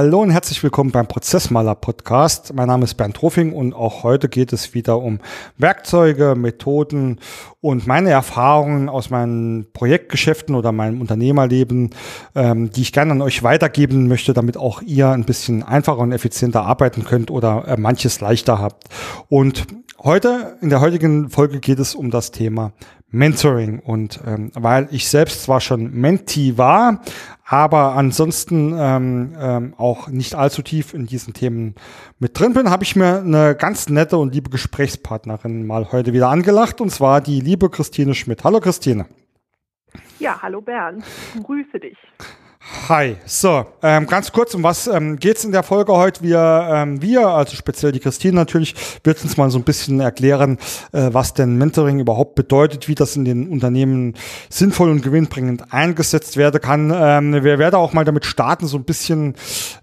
Hallo und herzlich willkommen beim Prozessmaler Podcast. Mein Name ist Bernd Ruffing und auch heute geht es wieder um Werkzeuge, Methoden und meine Erfahrungen aus meinen Projektgeschäften oder meinem Unternehmerleben, ähm, die ich gerne an euch weitergeben möchte, damit auch ihr ein bisschen einfacher und effizienter arbeiten könnt oder äh, manches leichter habt. Und heute, in der heutigen Folge geht es um das Thema Mentoring. Und ähm, weil ich selbst zwar schon Mentee war, aber ansonsten ähm, ähm, auch nicht allzu tief in diesen Themen mit drin bin, habe ich mir eine ganz nette und liebe Gesprächspartnerin mal heute wieder angelacht, und zwar die liebe Christine Schmidt. Hallo Christine. Ja, hallo Bernd. Grüße dich. Hi, so, ähm, ganz kurz, um was ähm, geht in der Folge heute? Wir, ähm, wir, also speziell die Christine natürlich, wird uns mal so ein bisschen erklären, äh, was denn Mentoring überhaupt bedeutet, wie das in den Unternehmen sinnvoll und gewinnbringend eingesetzt werden kann. Ähm, wir werden auch mal damit starten, so ein bisschen,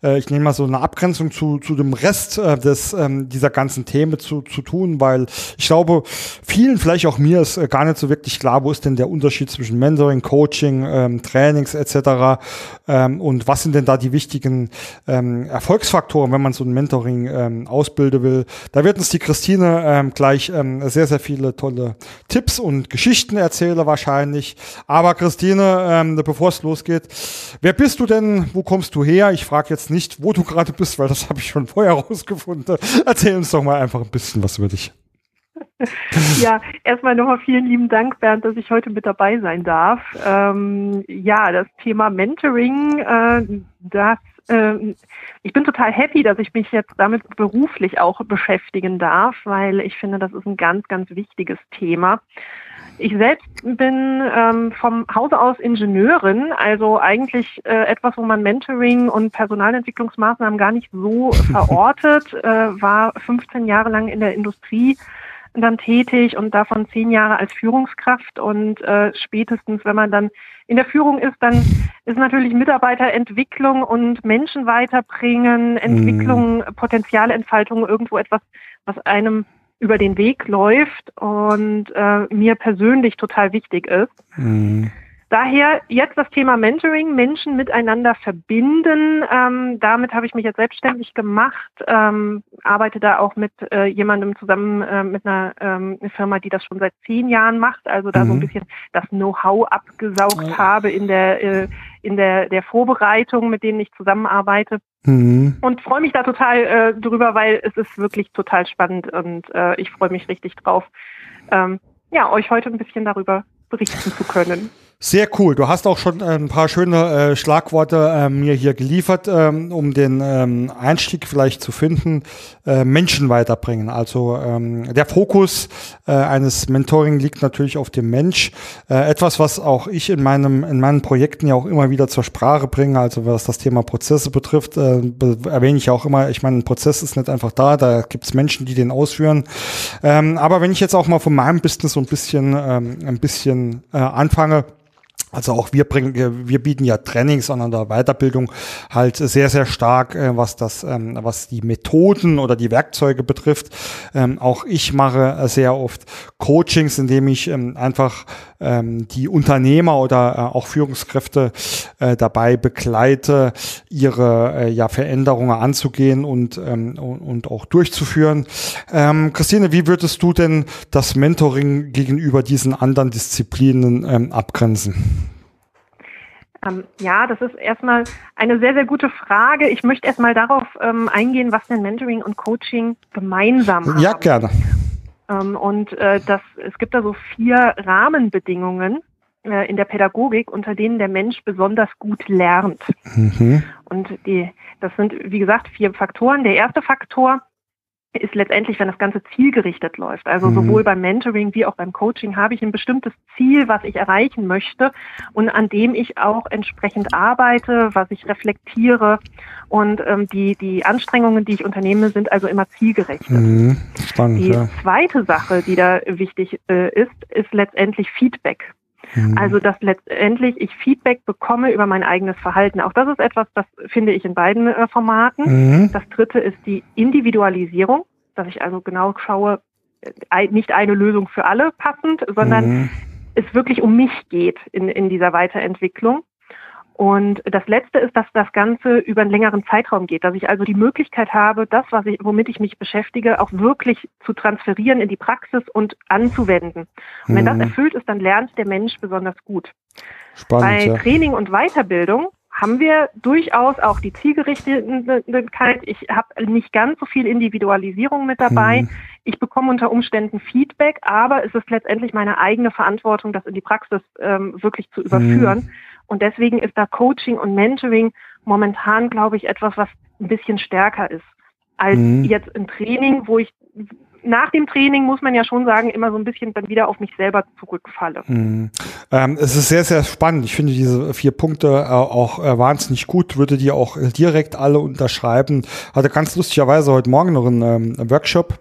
äh, ich nehme mal so eine Abgrenzung zu, zu dem Rest äh, des, ähm, dieser ganzen Themen zu, zu tun, weil ich glaube, vielen, vielleicht auch mir, ist äh, gar nicht so wirklich klar, wo ist denn der Unterschied zwischen Mentoring, Coaching, ähm, Trainings etc., ähm, und was sind denn da die wichtigen ähm, Erfolgsfaktoren, wenn man so ein Mentoring ähm, ausbilden will? Da wird uns die Christine ähm, gleich ähm, sehr, sehr viele tolle Tipps und Geschichten erzählen wahrscheinlich. Aber Christine, ähm, bevor es losgeht, wer bist du denn? Wo kommst du her? Ich frage jetzt nicht, wo du gerade bist, weil das habe ich schon vorher rausgefunden. Erzähl uns doch mal einfach ein bisschen was über dich. ja, erstmal nochmal vielen lieben Dank, Bernd, dass ich heute mit dabei sein darf. Ähm, ja, das Thema Mentoring, äh, das äh, ich bin total happy, dass ich mich jetzt damit beruflich auch beschäftigen darf, weil ich finde, das ist ein ganz, ganz wichtiges Thema. Ich selbst bin ähm, vom Hause aus Ingenieurin, also eigentlich äh, etwas, wo man Mentoring und Personalentwicklungsmaßnahmen gar nicht so verortet, äh, war 15 Jahre lang in der Industrie dann tätig und davon zehn Jahre als Führungskraft. Und äh, spätestens, wenn man dann in der Führung ist, dann ist natürlich Mitarbeiterentwicklung und Menschen weiterbringen, mhm. Entwicklung, mm. Potenzialentfaltung irgendwo etwas, was einem über den Weg läuft und äh, mir persönlich total wichtig ist. Mm. Daher jetzt das Thema Mentoring, Menschen miteinander verbinden. Ähm, damit habe ich mich jetzt selbstständig gemacht, ähm, arbeite da auch mit äh, jemandem zusammen, äh, mit einer ähm, Firma, die das schon seit zehn Jahren macht, also da mhm. so ein mhm. bisschen das Know-how abgesaugt ja. habe in der, äh, in der, der Vorbereitung, mit denen ich zusammenarbeite. Mhm. Und freue mich da total äh, drüber, weil es ist wirklich total spannend und äh, ich freue mich richtig drauf, ähm, ja, euch heute ein bisschen darüber berichten zu können. Sehr cool. Du hast auch schon ein paar schöne äh, Schlagworte äh, mir hier geliefert, ähm, um den ähm, Einstieg vielleicht zu finden. Äh, Menschen weiterbringen. Also ähm, der Fokus äh, eines Mentoring liegt natürlich auf dem Mensch. Äh, etwas, was auch ich in meinem in meinen Projekten ja auch immer wieder zur Sprache bringe. Also was das Thema Prozesse betrifft, äh, be erwähne ich auch immer. Ich meine, ein Prozess ist nicht einfach da. Da gibt es Menschen, die den ausführen. Ähm, aber wenn ich jetzt auch mal von meinem Business so ein bisschen ähm, ein bisschen äh, anfange also auch wir bringen, wir bieten ja Trainings an der Weiterbildung halt sehr, sehr stark, äh, was das, ähm, was die Methoden oder die Werkzeuge betrifft. Ähm, auch ich mache sehr oft Coachings, indem ich ähm, einfach die Unternehmer oder äh, auch Führungskräfte äh, dabei begleite, ihre äh, ja, Veränderungen anzugehen und, und, auch durchzuführen. Christine, wie würdest du denn das Mentoring gegenüber diesen anderen Disziplinen abgrenzen? Ähm, ja, das ist erstmal eine sehr, sehr gute Frage. Ich möchte erstmal darauf ähm, eingehen, was denn Mentoring und Coaching gemeinsam haben. Ja, gerne. Ähm, und äh, das, es gibt da so vier Rahmenbedingungen äh, in der Pädagogik, unter denen der Mensch besonders gut lernt. Mhm. Und die, das sind, wie gesagt, vier Faktoren. Der erste Faktor ist letztendlich, wenn das Ganze zielgerichtet läuft. Also mhm. sowohl beim Mentoring wie auch beim Coaching habe ich ein bestimmtes Ziel, was ich erreichen möchte und an dem ich auch entsprechend arbeite, was ich reflektiere. Und ähm, die, die Anstrengungen, die ich unternehme, sind also immer zielgerichtet. Mhm. Spannend, die ja. zweite Sache, die da wichtig äh, ist, ist letztendlich Feedback. Mhm. Also, dass letztendlich ich Feedback bekomme über mein eigenes Verhalten. Auch das ist etwas, das finde ich in beiden äh, Formaten. Mhm. Das dritte ist die Individualisierung, dass ich also genau schaue, äh, nicht eine Lösung für alle passend, sondern mhm. es wirklich um mich geht in, in dieser Weiterentwicklung. Und das Letzte ist, dass das Ganze über einen längeren Zeitraum geht, dass ich also die Möglichkeit habe, das, was ich, womit ich mich beschäftige, auch wirklich zu transferieren in die Praxis und anzuwenden. Und wenn das mhm. erfüllt ist, dann lernt der Mensch besonders gut. Spannend, Bei ja. Training und Weiterbildung haben wir durchaus auch die Zielgerichtetheit. Ich habe nicht ganz so viel Individualisierung mit dabei. Hm. Ich bekomme unter Umständen Feedback, aber es ist letztendlich meine eigene Verantwortung, das in die Praxis ähm, wirklich zu überführen. Hm. Und deswegen ist da Coaching und Mentoring momentan, glaube ich, etwas, was ein bisschen stärker ist als hm. jetzt ein Training, wo ich nach dem Training, muss man ja schon sagen, immer so ein bisschen dann wieder auf mich selber zurückfalle. Hm. Ähm, es ist sehr, sehr spannend. Ich finde diese vier Punkte äh, auch äh, wahnsinnig gut, würde die auch direkt alle unterschreiben. Hatte ganz lustigerweise heute Morgen noch einen ähm, Workshop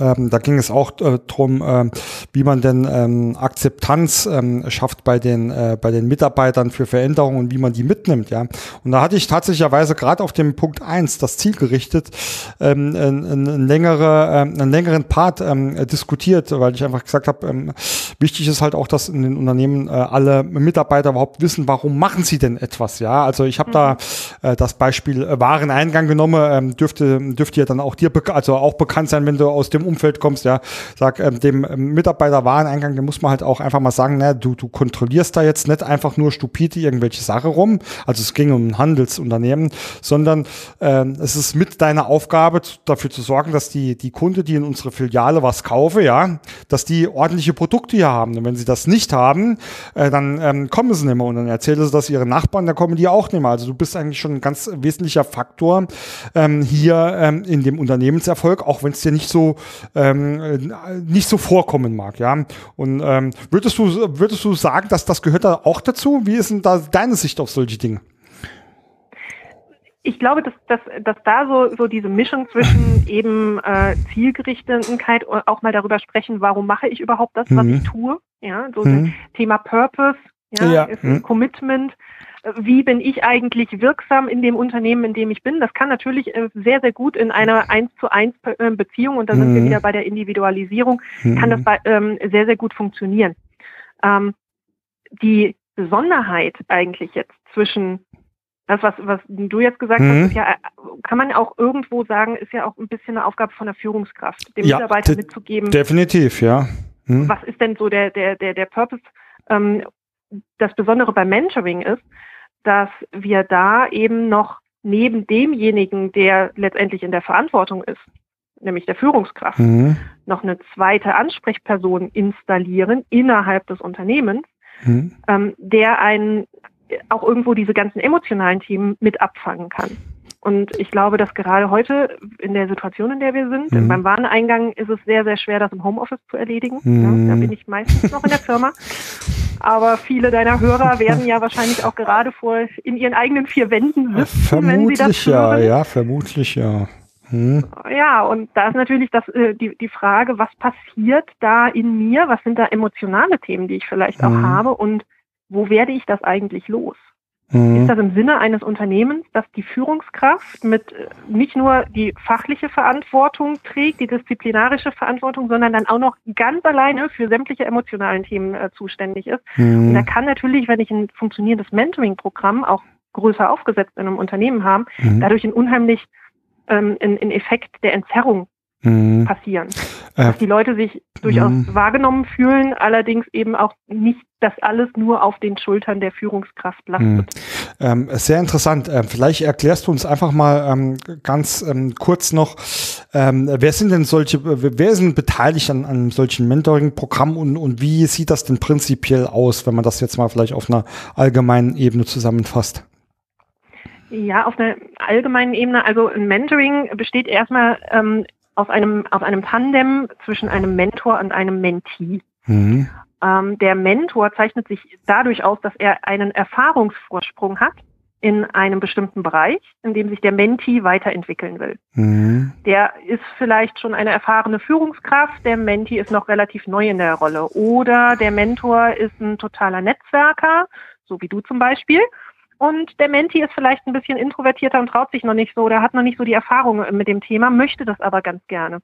ähm, da ging es auch äh, drum, äh, wie man denn ähm, Akzeptanz ähm, schafft bei den äh, bei den Mitarbeitern für Veränderungen und wie man die mitnimmt, ja. Und da hatte ich tatsächlicherweise gerade auf dem Punkt eins das Ziel gerichtet, ähm, einen, einen, längere, ähm, einen längeren Part ähm, diskutiert, weil ich einfach gesagt habe, ähm, wichtig ist halt auch, dass in den Unternehmen äh, alle Mitarbeiter überhaupt wissen, warum machen sie denn etwas, ja. Also ich habe mhm. da äh, das Beispiel Wareneingang genommen, ähm, dürfte dürfte ja dann auch dir also auch bekannt sein, wenn du aus dem dem Umfeld kommst, ja, sag ähm, dem ähm, Mitarbeiter Wareneingang, dem muss man halt auch einfach mal sagen, ne, du, du kontrollierst da jetzt nicht einfach nur stupide irgendwelche Sache rum, also es ging um ein Handelsunternehmen, sondern ähm, es ist mit deiner Aufgabe dafür zu sorgen, dass die, die Kunde, die in unsere Filiale was kaufe, ja, dass die ordentliche Produkte hier haben. Und wenn sie das nicht haben, äh, dann ähm, kommen sie nicht mehr und dann erzählen sie das ihren Nachbarn, dann kommen die auch nicht mehr. Also du bist eigentlich schon ein ganz wesentlicher Faktor ähm, hier ähm, in dem Unternehmenserfolg, auch wenn es dir nicht so ähm, nicht so vorkommen mag, ja. Und ähm, würdest du würdest du sagen, dass das gehört da auch dazu? Wie ist denn da deine Sicht auf solche Dinge? ich glaube, dass, dass, dass da so, so diese Mischung zwischen eben äh, Zielgerichtetheit und auch mal darüber sprechen, warum mache ich überhaupt das, was mhm. ich tue. Ja, so mhm. Thema Purpose, ja, ja. ist mhm. Commitment wie bin ich eigentlich wirksam in dem Unternehmen, in dem ich bin. Das kann natürlich äh, sehr, sehr gut in einer eins zu eins äh, Beziehung, und da sind mhm. wir wieder bei der Individualisierung, mhm. kann das bei, ähm, sehr, sehr gut funktionieren. Ähm, die Besonderheit eigentlich jetzt zwischen das, was, was du jetzt gesagt mhm. hast, ja, äh, kann man auch irgendwo sagen, ist ja auch ein bisschen eine Aufgabe von der Führungskraft, dem ja, Mitarbeiter mitzugeben. Definitiv, ja. Mhm. Was ist denn so der, der, der, der Purpose? Ähm, das Besondere beim Mentoring ist, dass wir da eben noch neben demjenigen, der letztendlich in der Verantwortung ist, nämlich der Führungskraft, mhm. noch eine zweite Ansprechperson installieren innerhalb des Unternehmens, mhm. ähm, der einen auch irgendwo diese ganzen emotionalen Themen mit abfangen kann. Und ich glaube, dass gerade heute in der Situation, in der wir sind, mhm. beim Wareneingang ist es sehr, sehr schwer, das im Homeoffice zu erledigen. Mhm. Ja, da bin ich meistens noch in der Firma. Aber viele deiner Hörer werden ja wahrscheinlich auch gerade vor in ihren eigenen vier Wänden sitzen, vermutlich wenn sie das ja, ja, vermutlich ja. Hm. Ja, und da ist natürlich das, äh, die, die Frage, was passiert da in mir? Was sind da emotionale Themen, die ich vielleicht auch habe? Und wo werde ich das eigentlich los? Mhm. Ist das im Sinne eines Unternehmens, dass die Führungskraft mit äh, nicht nur die fachliche Verantwortung trägt, die disziplinarische Verantwortung, sondern dann auch noch ganz alleine für sämtliche emotionalen Themen äh, zuständig ist? Mhm. Und da kann natürlich, wenn ich ein funktionierendes Mentoring-Programm auch größer aufgesetzt in einem Unternehmen haben, mhm. dadurch ein unheimlich ähm, ein, ein Effekt der Entzerrung mhm. passieren. Äh, Dass die Leute sich durchaus mhm. wahrgenommen fühlen, allerdings eben auch nicht, dass alles nur auf den Schultern der Führungskraft lastet. Mhm. Ähm, sehr interessant. Ähm, vielleicht erklärst du uns einfach mal ähm, ganz ähm, kurz noch, ähm, wer sind denn solche, wer sind beteiligt an, an solchen Mentoring-Programmen und, und wie sieht das denn prinzipiell aus, wenn man das jetzt mal vielleicht auf einer allgemeinen Ebene zusammenfasst? Ja, auf einer allgemeinen Ebene. Also ein Mentoring besteht erstmal ähm, auf einem, auf einem Tandem zwischen einem Mentor und einem Mentee. Mhm. Ähm, der Mentor zeichnet sich dadurch aus, dass er einen Erfahrungsvorsprung hat in einem bestimmten Bereich, in dem sich der Mentee weiterentwickeln will. Mhm. Der ist vielleicht schon eine erfahrene Führungskraft, der Mentee ist noch relativ neu in der Rolle. Oder der Mentor ist ein totaler Netzwerker, so wie du zum Beispiel, und der Menti ist vielleicht ein bisschen introvertierter und traut sich noch nicht so oder hat noch nicht so die Erfahrung mit dem Thema, möchte das aber ganz gerne.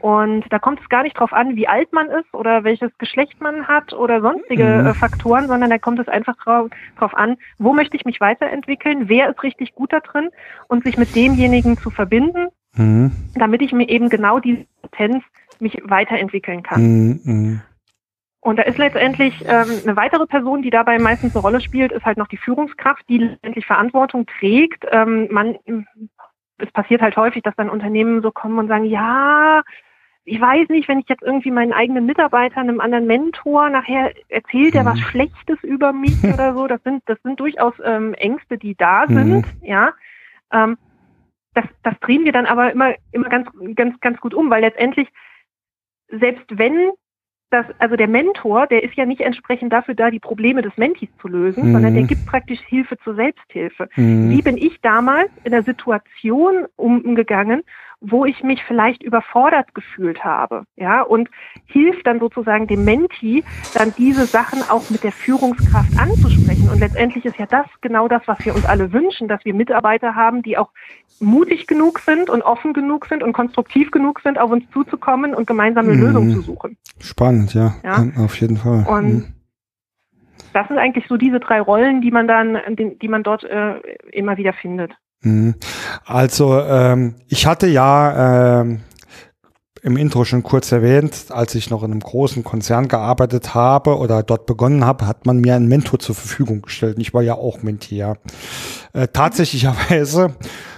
Und da kommt es gar nicht drauf an, wie alt man ist oder welches Geschlecht man hat oder sonstige mhm. äh, Faktoren, sondern da kommt es einfach drauf, drauf an, wo möchte ich mich weiterentwickeln, wer ist richtig gut da drin und sich mit demjenigen zu verbinden, mhm. damit ich mir eben genau diese Potenz mich weiterentwickeln kann. Mhm. Mhm. Und da ist letztendlich ähm, eine weitere Person, die dabei meistens eine Rolle spielt, ist halt noch die Führungskraft, die letztendlich Verantwortung trägt. Ähm, man, es passiert halt häufig, dass dann Unternehmen so kommen und sagen, ja, ich weiß nicht, wenn ich jetzt irgendwie meinen eigenen Mitarbeitern, einem anderen Mentor, nachher erzählt er was mhm. Schlechtes über mich oder so. Das sind, das sind durchaus ähm, Ängste, die da mhm. sind, ja. Ähm, das, das drehen wir dann aber immer, immer ganz, ganz, ganz gut um, weil letztendlich, selbst wenn dass, also der Mentor, der ist ja nicht entsprechend dafür da, die Probleme des Mentis zu lösen, mhm. sondern der gibt praktisch Hilfe zur Selbsthilfe. Mhm. Wie bin ich damals in der Situation umgegangen, wo ich mich vielleicht überfordert gefühlt habe, ja, und hilft dann sozusagen dem Menti, dann diese Sachen auch mit der Führungskraft anzusprechen. Und letztendlich ist ja das genau das, was wir uns alle wünschen, dass wir Mitarbeiter haben, die auch mutig genug sind und offen genug sind und konstruktiv genug sind, auf uns zuzukommen und gemeinsame mhm. Lösungen zu suchen. Spannend, ja, ja? auf jeden Fall. Und mhm. das sind eigentlich so diese drei Rollen, die man dann, die man dort äh, immer wieder findet. Mhm. Also ähm, ich hatte ja ähm, im Intro schon kurz erwähnt, als ich noch in einem großen Konzern gearbeitet habe oder dort begonnen habe, hat man mir einen Mentor zur Verfügung gestellt. Ich war ja auch Mentier. Äh, tatsächlicherweise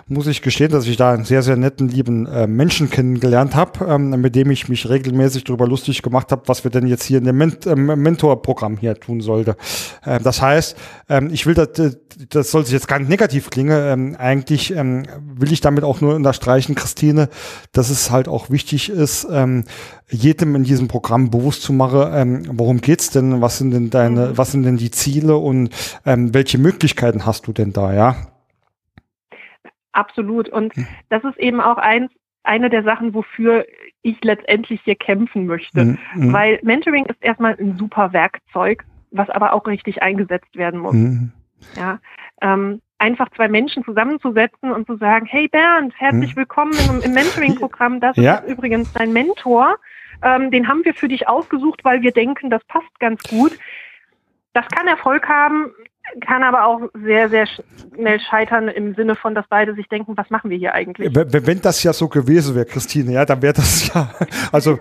muss ich gestehen, dass ich da einen sehr, sehr netten, lieben äh, Menschen kennengelernt habe, ähm, mit dem ich mich regelmäßig darüber lustig gemacht habe, was wir denn jetzt hier in dem Ment äh, Mentorprogramm hier tun sollte. Äh, das heißt, ähm, ich will, das, das soll sich jetzt gar nicht negativ klingen, ähm, eigentlich ähm, will ich damit auch nur unterstreichen, Christine, dass es halt auch wichtig ist, ähm, jedem in diesem Programm bewusst zu machen, ähm, worum geht's denn, was sind denn deine, mhm. was sind denn die Ziele und ähm, welche Möglichkeiten hast du denn da, ja? Absolut. Und hm. das ist eben auch eins, eine der Sachen, wofür ich letztendlich hier kämpfen möchte. Mhm. Weil Mentoring ist erstmal ein super Werkzeug, was aber auch richtig eingesetzt werden muss. Mhm. Ja, ähm, einfach zwei Menschen zusammenzusetzen und zu sagen, hey Bernd, herzlich hm. willkommen im, im Mentoring-Programm. Das ja. ist übrigens dein Mentor. Ähm, den haben wir für dich ausgesucht, weil wir denken, das passt ganz gut. Das kann Erfolg haben, kann aber auch sehr, sehr schnell scheitern im Sinne von, dass beide sich denken, was machen wir hier eigentlich? Wenn, wenn das ja so gewesen wäre, Christine, ja, dann wäre das ja, also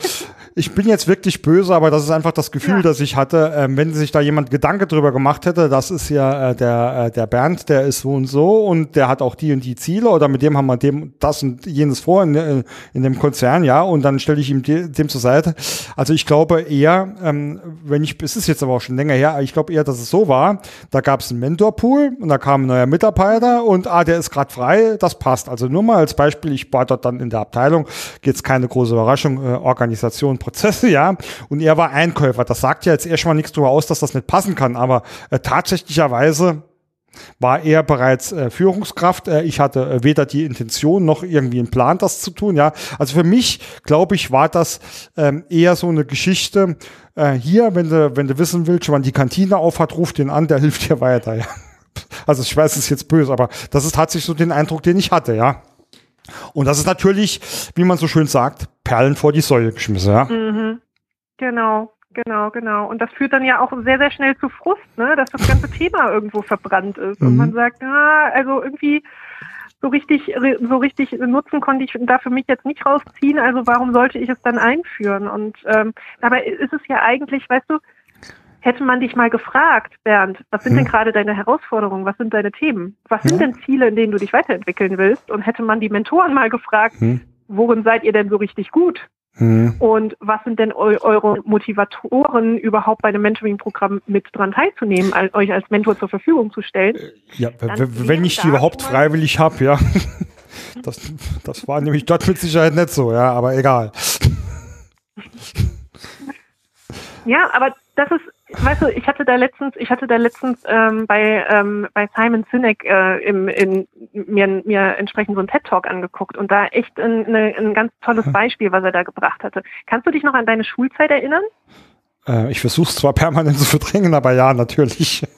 ich bin jetzt wirklich böse, aber das ist einfach das Gefühl, ja. das ich hatte, ähm, wenn sich da jemand Gedanke drüber gemacht hätte, das ist ja äh, der, äh, der Bernd, der ist so und so und der hat auch die und die Ziele oder mit dem haben wir dem das und jenes vor in, äh, in dem Konzern, ja, und dann stelle ich ihm die, dem zur Seite. Also ich glaube eher, ähm, wenn ich, es ist jetzt aber auch schon länger her, ich glaube eher, dass es so war, da gab es einen Mentorpool und da kam ein neuer Mitarbeiter und ah, der ist gerade frei, das passt. Also nur mal als Beispiel, ich war dort dann in der Abteilung, geht's keine große Überraschung, äh, Organisation, Prozesse, ja. Und er war Einkäufer. Das sagt ja jetzt erstmal nichts darüber aus, dass das nicht passen kann, aber äh, tatsächlicherweise war er bereits äh, Führungskraft. Äh, ich hatte äh, weder die Intention noch irgendwie einen Plan, das zu tun. Ja, also für mich glaube ich war das ähm, eher so eine Geschichte. Äh, hier, wenn du wenn du wissen willst, wann die Kantine aufhat, ruf den an, der hilft dir weiter. Ja. Also ich weiß, es ist jetzt böse, aber das ist tatsächlich so den Eindruck, den ich hatte. Ja. Und das ist natürlich, wie man so schön sagt, Perlen vor die Säule geschmissen. Ja. Mhm. Genau. Genau, genau. Und das führt dann ja auch sehr, sehr schnell zu Frust, ne? dass das ganze Thema irgendwo verbrannt ist. Mhm. Und man sagt, ah, also irgendwie so richtig, so richtig Nutzen konnte ich da für mich jetzt nicht rausziehen, also warum sollte ich es dann einführen? Und ähm, dabei ist es ja eigentlich, weißt du, hätte man dich mal gefragt, Bernd, was sind hm. denn gerade deine Herausforderungen, was sind deine Themen, was sind denn Ziele, in denen du dich weiterentwickeln willst? Und hätte man die Mentoren mal gefragt, hm. Worin seid ihr denn so richtig gut? Mhm. Und was sind denn eu eure Motivatoren, überhaupt bei einem Mentoring-Programm mit dran teilzunehmen, als, euch als Mentor zur Verfügung zu stellen? Äh, ja, wenn ich die überhaupt freiwillig habe, ja. Das, das war nämlich dort mit Sicherheit nicht so, ja, aber egal. Ja, aber das ist weißt du, ich hatte da letztens, ich hatte da letztens ähm, bei ähm, bei Simon Sinek äh, im, in, mir, mir entsprechend so einen TED Talk angeguckt und da echt ein, eine, ein ganz tolles Beispiel, was er da gebracht hatte. Kannst du dich noch an deine Schulzeit erinnern? Äh, ich versuche es zwar permanent zu verdrängen, aber ja, natürlich.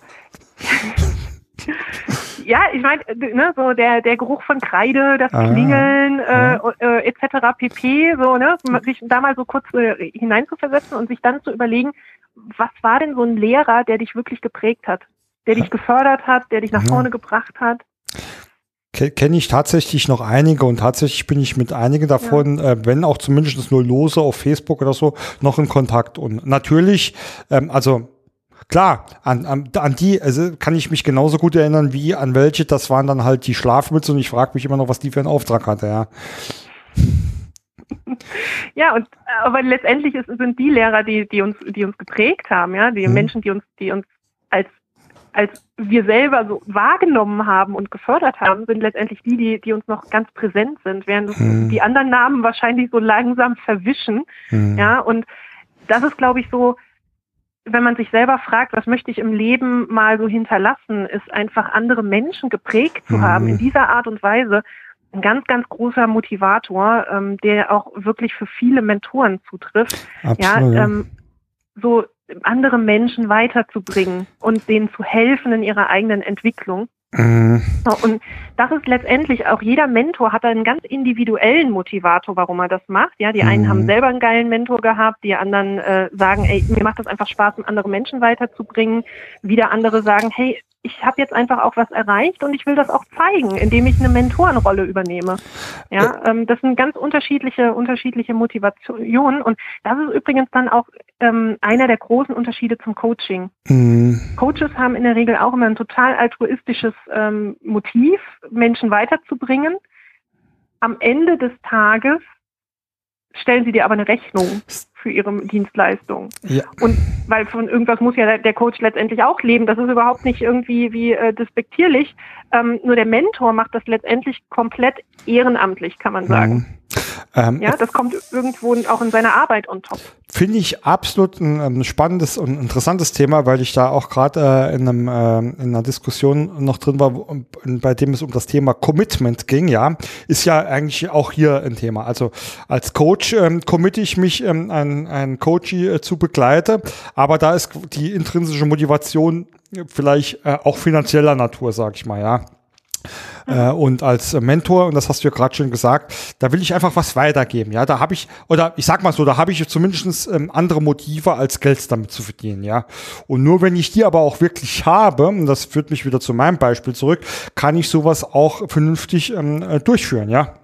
ja, ich meine, ne, so der, der Geruch von Kreide, das ah, Klingeln äh, äh, etc. pp. So, ne, sich da mal so kurz äh, hineinzuversetzen und sich dann zu überlegen, was war denn so ein Lehrer, der dich wirklich geprägt hat, der dich gefördert hat, der dich nach vorne gebracht hat? kenne ich tatsächlich noch einige und tatsächlich bin ich mit einigen davon, ja. äh, wenn auch zumindest nur lose auf Facebook oder so, noch in Kontakt. Und natürlich, ähm, also klar, an, an, an die also kann ich mich genauso gut erinnern wie an welche, das waren dann halt die Schlafmütze und ich frage mich immer noch, was die für einen Auftrag hatte, ja. Ja, und aber letztendlich ist, sind die Lehrer, die, die uns, die uns geprägt haben, ja, die mhm. Menschen, die uns, die uns als als wir selber so wahrgenommen haben und gefördert haben, sind letztendlich die, die, die uns noch ganz präsent sind, während mhm. die anderen Namen wahrscheinlich so langsam verwischen. Mhm. Ja, und das ist, glaube ich, so, wenn man sich selber fragt, was möchte ich im Leben mal so hinterlassen, ist einfach andere Menschen geprägt zu mhm. haben in dieser Art und Weise ein ganz, ganz großer Motivator, ähm, der auch wirklich für viele Mentoren zutrifft. Absolut, ja, ähm, so andere Menschen weiterzubringen und denen zu helfen in ihrer eigenen Entwicklung. Mhm. Und das ist letztendlich auch jeder Mentor hat einen ganz individuellen Motivator, warum er das macht. Ja, die einen mhm. haben selber einen geilen Mentor gehabt, die anderen äh, sagen, ey, mir macht das einfach Spaß, andere Menschen weiterzubringen. Wieder andere sagen, hey, ich habe jetzt einfach auch was erreicht und ich will das auch zeigen, indem ich eine Mentorenrolle übernehme. Ja, ähm, das sind ganz unterschiedliche, unterschiedliche Motivationen und das ist übrigens dann auch ähm, einer der großen Unterschiede zum Coaching. Mhm. Coaches haben in der Regel auch immer ein total altruistisches ähm, Motiv, Menschen weiterzubringen. Am Ende des Tages stellen sie dir aber eine Rechnung für ihre Dienstleistung. Ja. Und weil von irgendwas muss ja der Coach letztendlich auch leben. Das ist überhaupt nicht irgendwie wie äh, despektierlich. Ähm, nur der Mentor macht das letztendlich komplett ehrenamtlich, kann man sagen. Mhm. Ähm, ja, das kommt irgendwo auch in seiner Arbeit on top. Finde ich absolut ein, ein, spannendes und interessantes Thema, weil ich da auch gerade äh, in, einem, äh, in einer Diskussion noch drin war, wo, bei dem es um das Thema Commitment ging. Ja, ist ja eigentlich auch hier ein Thema. Also als Coach ähm, committe ich mich, ähm, ein, ein Coachie äh, zu begleiten, aber da ist die intrinsische Motivation vielleicht äh, auch finanzieller Natur, sag ich mal. Ja. Äh, und als Mentor, und das hast du ja gerade schon gesagt, da will ich einfach was weitergeben. Ja, da habe ich, oder ich sag mal so, da habe ich zumindest ähm, andere Motive, als Geld damit zu verdienen. Ja, und nur wenn ich die aber auch wirklich habe, und das führt mich wieder zu meinem Beispiel zurück, kann ich sowas auch vernünftig ähm, äh, durchführen. Ja.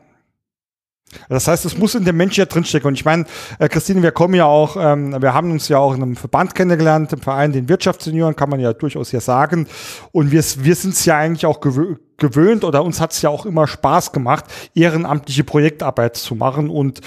Das heißt, es muss in dem Menschen ja drinstecken. Und ich meine, äh, Christine, wir kommen ja auch, ähm, wir haben uns ja auch in einem Verband kennengelernt, im Verein den Wirtschaftssenioren, kann man ja durchaus hier sagen. Und wir, wir sind es ja eigentlich auch gewöhnt gewöhnt oder uns hat es ja auch immer Spaß gemacht, ehrenamtliche Projektarbeit zu machen und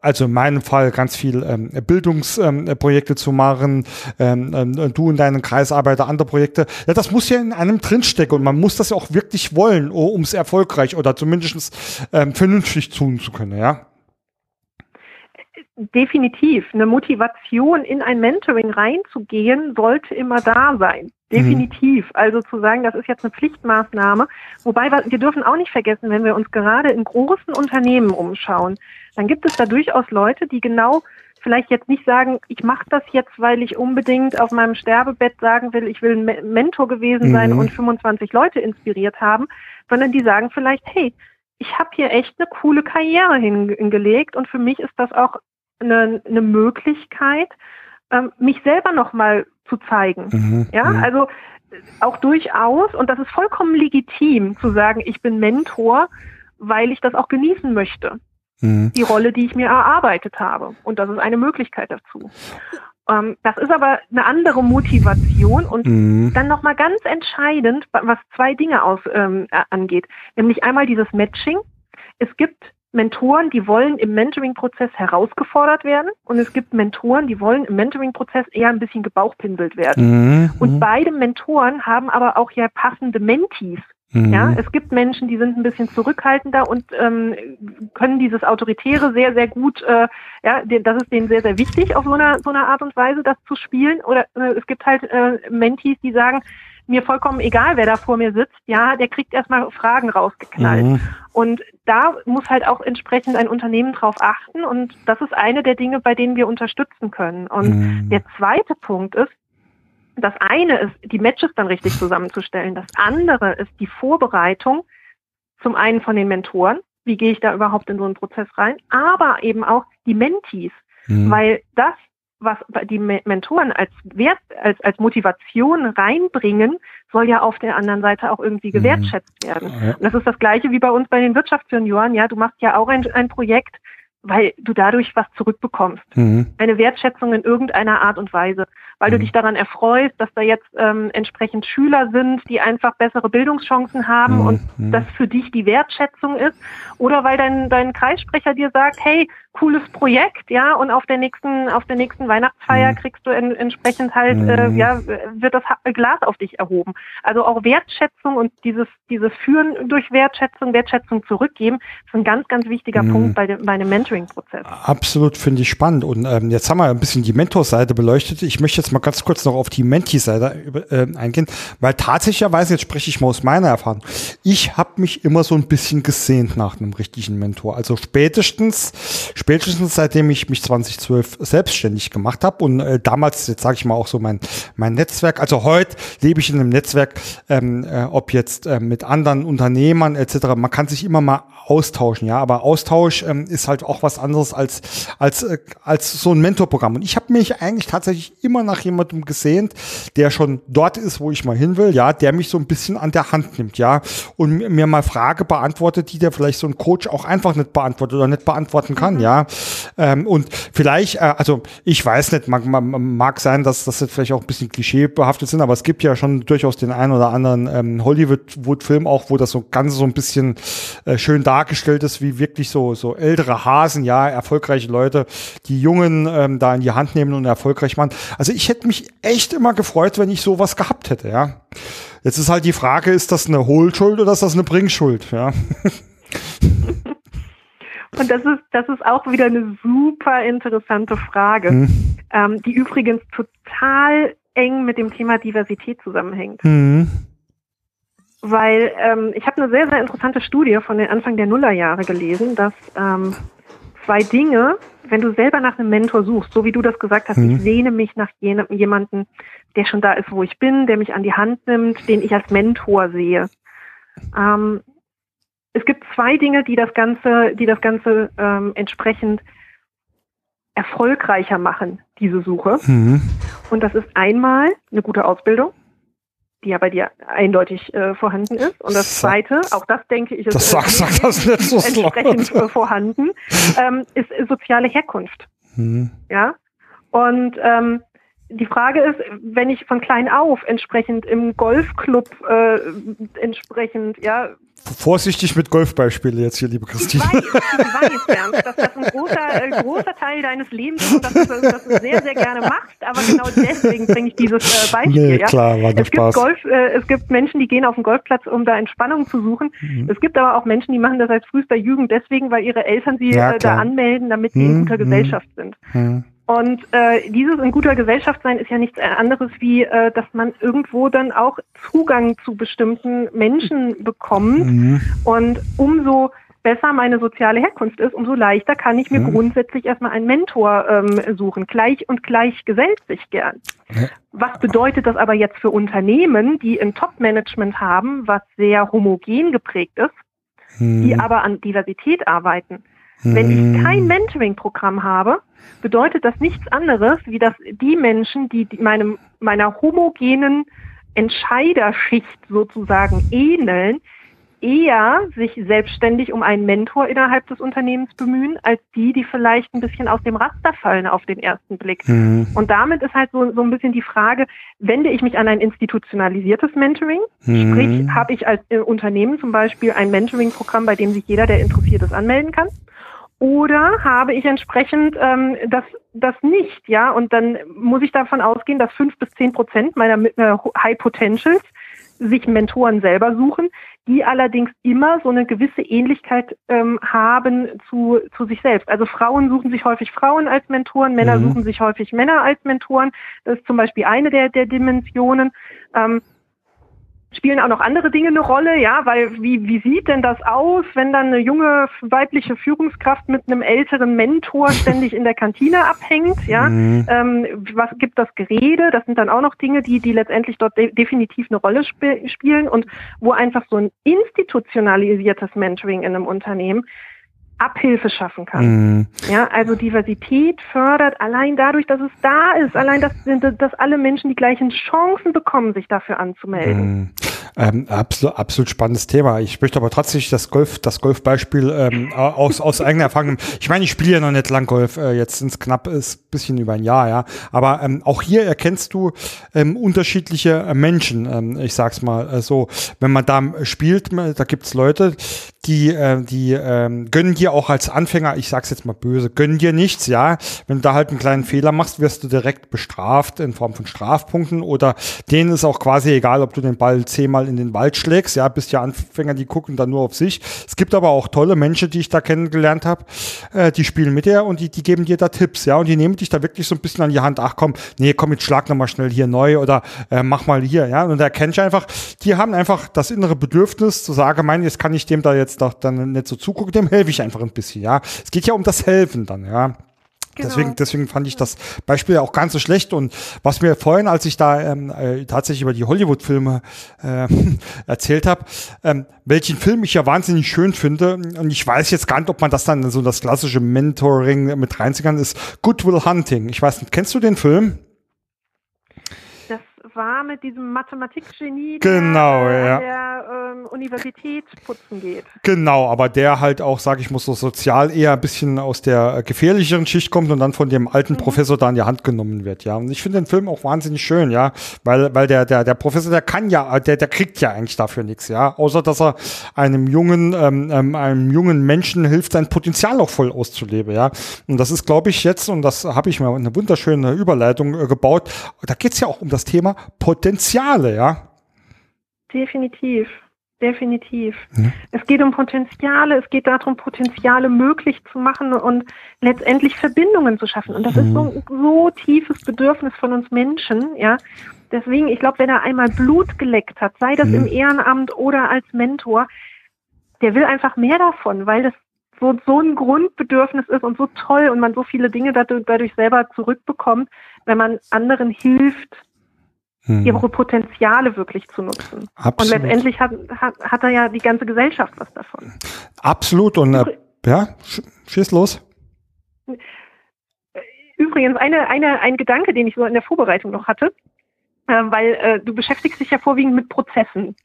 also in meinem Fall ganz viel ähm, Bildungsprojekte ähm, zu machen, ähm, ähm, du in deinen Kreisarbeiter, andere Projekte. Ja, das muss ja in einem drinstecken und man muss das ja auch wirklich wollen, um es erfolgreich oder zumindest ähm, vernünftig tun zu können, ja. Definitiv. Eine Motivation in ein Mentoring reinzugehen, sollte immer da sein. Definitiv. Mhm. Also zu sagen, das ist jetzt eine Pflichtmaßnahme. Wobei wir dürfen auch nicht vergessen, wenn wir uns gerade in großen Unternehmen umschauen, dann gibt es da durchaus Leute, die genau vielleicht jetzt nicht sagen, ich mache das jetzt, weil ich unbedingt auf meinem Sterbebett sagen will, ich will ein Mentor gewesen sein mhm. und 25 Leute inspiriert haben, sondern die sagen vielleicht, hey, ich habe hier echt eine coole Karriere hingelegt und für mich ist das auch eine, eine Möglichkeit, ähm, mich selber nochmal zu zeigen. Mhm, ja, mhm. also auch durchaus, und das ist vollkommen legitim zu sagen, ich bin Mentor, weil ich das auch genießen möchte. Mhm. Die Rolle, die ich mir erarbeitet habe. Und das ist eine Möglichkeit dazu. Ähm, das ist aber eine andere Motivation und mhm. dann nochmal ganz entscheidend, was zwei Dinge aus, ähm, angeht. Nämlich einmal dieses Matching. Es gibt Mentoren, die wollen im Mentoring-Prozess herausgefordert werden und es gibt Mentoren, die wollen im Mentoring-Prozess eher ein bisschen gebauchpinselt werden. Mhm. Und mhm. beide Mentoren haben aber auch ja passende Mentees. Mhm. Ja, es gibt Menschen, die sind ein bisschen zurückhaltender und ähm, können dieses Autoritäre sehr, sehr gut, äh, ja, das ist denen sehr, sehr wichtig, auf so einer, so einer Art und Weise das zu spielen. Oder äh, es gibt halt äh, Mentees, die sagen, mir vollkommen egal, wer da vor mir sitzt, ja, der kriegt erstmal Fragen rausgeknallt. Mhm. Und da muss halt auch entsprechend ein Unternehmen drauf achten und das ist eine der Dinge, bei denen wir unterstützen können. Und mhm. der zweite Punkt ist, Das eine ist, die Matches dann richtig zusammenzustellen. Das andere ist die Vorbereitung zum einen von den Mentoren. Wie gehe ich da überhaupt in so einen Prozess rein? Aber eben auch die Mentees. Mhm. Weil das, was die Mentoren als Wert, als, als Motivation reinbringen, soll ja auf der anderen Seite auch irgendwie mhm. gewertschätzt werden. Und das ist das Gleiche wie bei uns bei den Wirtschaftsjunioren. Ja, du machst ja auch ein, ein Projekt, weil du dadurch was zurückbekommst. Mhm. Eine Wertschätzung in irgendeiner Art und Weise weil du mhm. dich daran erfreust, dass da jetzt ähm, entsprechend Schüler sind, die einfach bessere Bildungschancen haben mhm. und das für dich die Wertschätzung ist, oder weil dein, dein Kreissprecher dir sagt, hey, cooles Projekt, ja, und auf der nächsten, auf der nächsten Weihnachtsfeier mhm. kriegst du en, entsprechend halt, äh, mhm. ja, wird das Glas auf dich erhoben. Also auch Wertschätzung und dieses, dieses Führen durch Wertschätzung, Wertschätzung zurückgeben, ist ein ganz, ganz wichtiger mhm. Punkt bei, dem, bei einem Mentoring-Prozess. Absolut, finde ich spannend. Und ähm, jetzt haben wir ein bisschen die Mentorseite beleuchtet. Ich möchte jetzt mal ganz kurz noch auf die Menti-Seite äh, eingehen, weil tatsächlicherweise, jetzt spreche ich mal aus meiner Erfahrung, ich habe mich immer so ein bisschen gesehnt nach einem richtigen Mentor. Also spätestens, spätestens seitdem ich mich 2012 selbstständig gemacht habe und äh, damals, jetzt sage ich mal auch so mein, mein Netzwerk, also heute lebe ich in einem Netzwerk, ähm, äh, ob jetzt äh, mit anderen Unternehmern etc., man kann sich immer mal austauschen, ja, aber Austausch ähm, ist halt auch was anderes als, als, äh, als so ein Mentorprogramm. Und ich habe mich eigentlich tatsächlich immer nach jemandem gesehnt, der schon dort ist, wo ich mal hin will, ja, der mich so ein bisschen an der Hand nimmt, ja, und mir mal Frage beantwortet, die der vielleicht so ein Coach auch einfach nicht beantwortet oder nicht beantworten kann, mhm. ja. Ähm, und vielleicht, äh, also ich weiß nicht, mag, mag sein, dass das jetzt vielleicht auch ein bisschen klischeebehaftet sind, aber es gibt ja schon durchaus den einen oder anderen ähm, Hollywood-Film auch, wo das so ganz so ein bisschen äh, schön dargestellt ist, wie wirklich so, so ältere Hasen, ja, erfolgreiche Leute, die Jungen ähm, da in die Hand nehmen und erfolgreich machen. Also ich hätte mich echt immer gefreut, wenn ich sowas gehabt hätte, ja. Jetzt ist halt die Frage, ist das eine Hohlschuld oder ist das eine Bringschuld, ja? Und das ist, das ist auch wieder eine super interessante Frage, hm. ähm, die übrigens total eng mit dem Thema Diversität zusammenhängt. Hm. Weil ähm, ich habe eine sehr, sehr interessante Studie von den Anfang der Nullerjahre gelesen, dass ähm, zwei Dinge, wenn du selber nach einem Mentor suchst, so wie du das gesagt hast, mhm. ich sehne mich nach jenem, jemanden, der schon da ist, wo ich bin, der mich an die Hand nimmt, den ich als Mentor sehe. Ähm, es gibt zwei Dinge, die das Ganze, die das Ganze ähm, entsprechend erfolgreicher machen, diese Suche. Mhm. Und das ist einmal eine gute Ausbildung die ja bei dir eindeutig äh, vorhanden ist. Und das Zweite, auch das denke ich, ist das sag, sag das nicht so entsprechend äh, vorhanden, ähm, ist, ist soziale Herkunft. Hm. Ja. Und ähm, die Frage ist, wenn ich von klein auf entsprechend im Golfclub äh, entsprechend, ja. Vorsichtig mit Golfbeispiele jetzt hier, liebe Christine. Ich weiß, ich weiß Ernst, dass das ein großer, äh, großer Teil deines Lebens ist und dass du das sehr, sehr gerne machst, aber genau deswegen bringe ich dieses äh, Beispiel. Nee, ja? klar, war es Spaß. Gibt Golf, äh, es gibt Menschen, die gehen auf den Golfplatz, um da Entspannung zu suchen. Mhm. Es gibt aber auch Menschen, die machen das als frühester Jugend deswegen, weil ihre Eltern sie ja, äh, da anmelden, damit sie mhm. in guter Gesellschaft sind. Mhm. Und äh, dieses in guter Gesellschaft sein ist ja nichts anderes wie, äh, dass man irgendwo dann auch Zugang zu bestimmten Menschen bekommt. Mhm. Und umso besser meine soziale Herkunft ist, umso leichter kann ich mir mhm. grundsätzlich erstmal einen Mentor ähm, suchen. Gleich und gleich gesellt sich gern. Was bedeutet das aber jetzt für Unternehmen, die ein Top-Management haben, was sehr homogen geprägt ist, mhm. die aber an Diversität arbeiten? Wenn ich kein mhm. Mentoring-Programm habe, bedeutet das nichts anderes, wie dass die Menschen, die meinem, meiner homogenen Entscheiderschicht sozusagen ähneln, eher sich selbstständig um einen Mentor innerhalb des Unternehmens bemühen, als die, die vielleicht ein bisschen aus dem Raster fallen auf den ersten Blick. Mhm. Und damit ist halt so, so ein bisschen die Frage, wende ich mich an ein institutionalisiertes Mentoring? Mhm. Sprich, habe ich als äh, Unternehmen zum Beispiel ein Mentoring-Programm, bei dem sich jeder, der interessiert ist, anmelden kann? Oder habe ich entsprechend ähm, das, das nicht, ja? Und dann muss ich davon ausgehen, dass fünf bis zehn Prozent meiner äh, High Potentials sich Mentoren selber suchen, die allerdings immer so eine gewisse Ähnlichkeit ähm, haben zu, zu sich selbst. Also Frauen suchen sich häufig Frauen als Mentoren, Männer mhm. suchen sich häufig Männer als Mentoren. Das ist zum Beispiel eine der, der Dimensionen. Ähm, spielen auch noch andere Dinge eine Rolle, ja, weil wie, wie sieht denn das aus, wenn dann eine junge weibliche Führungskraft mit einem älteren Mentor ständig in der Kantine abhängt, ja? Mhm. Ähm, was gibt das Gerede? Das sind dann auch noch Dinge, die, die letztendlich dort de definitiv eine Rolle sp spielen und wo einfach so ein institutionalisiertes Mentoring in einem Unternehmen Abhilfe schaffen kann. Mhm. Ja, also Diversität fördert allein dadurch, dass es da ist, allein, dass, dass alle Menschen die gleichen Chancen bekommen, sich dafür anzumelden. Mhm. Ähm, absolut, absolut spannendes Thema. Ich möchte aber trotzdem das Golf, das Golfbeispiel ähm, aus, aus eigener Erfahrung. Ich meine, ich spiele ja noch nicht lang Golf. Äh, jetzt sind es knapp ist bisschen über ein Jahr, ja. Aber ähm, auch hier erkennst du ähm, unterschiedliche äh, Menschen. Ähm, ich sag's mal äh, so, wenn man da spielt, da gibt's Leute, die, äh, die ähm, gönnen dir auch als Anfänger, ich sag's jetzt mal böse, gönnen dir nichts, ja. Wenn du da halt einen kleinen Fehler machst, wirst du direkt bestraft in Form von Strafpunkten oder denen ist auch quasi egal, ob du den Ball zehnmal in den Wald schlägst, ja, bist ja Anfänger, die gucken dann nur auf sich. Es gibt aber auch tolle Menschen, die ich da kennengelernt habe, äh, die spielen mit dir und die, die geben dir da Tipps, ja, und die nehmen dich da wirklich so ein bisschen an die Hand, ach komm, nee, komm, jetzt schlag nochmal schnell hier neu oder äh, mach mal hier, ja, und da erkenne ich einfach, die haben einfach das innere Bedürfnis zu sagen, mein, jetzt kann ich dem da jetzt doch dann nicht so zugucken, dem helfe ich einfach ein bisschen, ja. Es geht ja um das Helfen dann, ja. Genau. Deswegen, deswegen fand ich das Beispiel auch ganz so schlecht. Und was mir vorhin, als ich da ähm, äh, tatsächlich über die Hollywood-Filme äh, erzählt habe, ähm, welchen Film ich ja wahnsinnig schön finde, und ich weiß jetzt gar nicht, ob man das dann so das klassische Mentoring mit reinziehen kann, ist Good Will Hunting. Ich weiß nicht, kennst du den Film? War mit diesem Mathematikgenie, genau, der ja. an der ähm, Universität putzen geht. Genau, aber der halt auch, sage ich mal, so sozial eher ein bisschen aus der gefährlicheren Schicht kommt und dann von dem alten mhm. Professor da in die Hand genommen wird, ja. Und ich finde den Film auch wahnsinnig schön, ja, weil, weil der, der, der Professor, der kann ja, der, der kriegt ja eigentlich dafür nichts, ja, außer dass er einem jungen, ähm, ähm einem jungen Menschen hilft, sein Potenzial auch voll auszuleben, ja. Und das ist, glaube ich, jetzt, und das habe ich mir eine wunderschöne Überleitung äh, gebaut, da geht's ja auch um das Thema Potenziale, ja? Definitiv. Definitiv. Ja. Es geht um Potenziale, es geht darum, Potenziale möglich zu machen und letztendlich Verbindungen zu schaffen. Und das mhm. ist so ein so tiefes Bedürfnis von uns Menschen, ja. Deswegen, ich glaube, wenn er einmal Blut geleckt hat, sei das mhm. im Ehrenamt oder als Mentor, der will einfach mehr davon, weil das so, so ein Grundbedürfnis ist und so toll und man so viele Dinge dadurch, dadurch selber zurückbekommt, wenn man anderen hilft, hm. ihre Potenziale wirklich zu nutzen. Absolut. Und letztendlich hat, hat, hat da ja die ganze Gesellschaft was davon. Absolut. Und äh, ja, schieß los. Übrigens, eine, eine, ein Gedanke, den ich so in der Vorbereitung noch hatte, äh, weil äh, du beschäftigst dich ja vorwiegend mit Prozessen.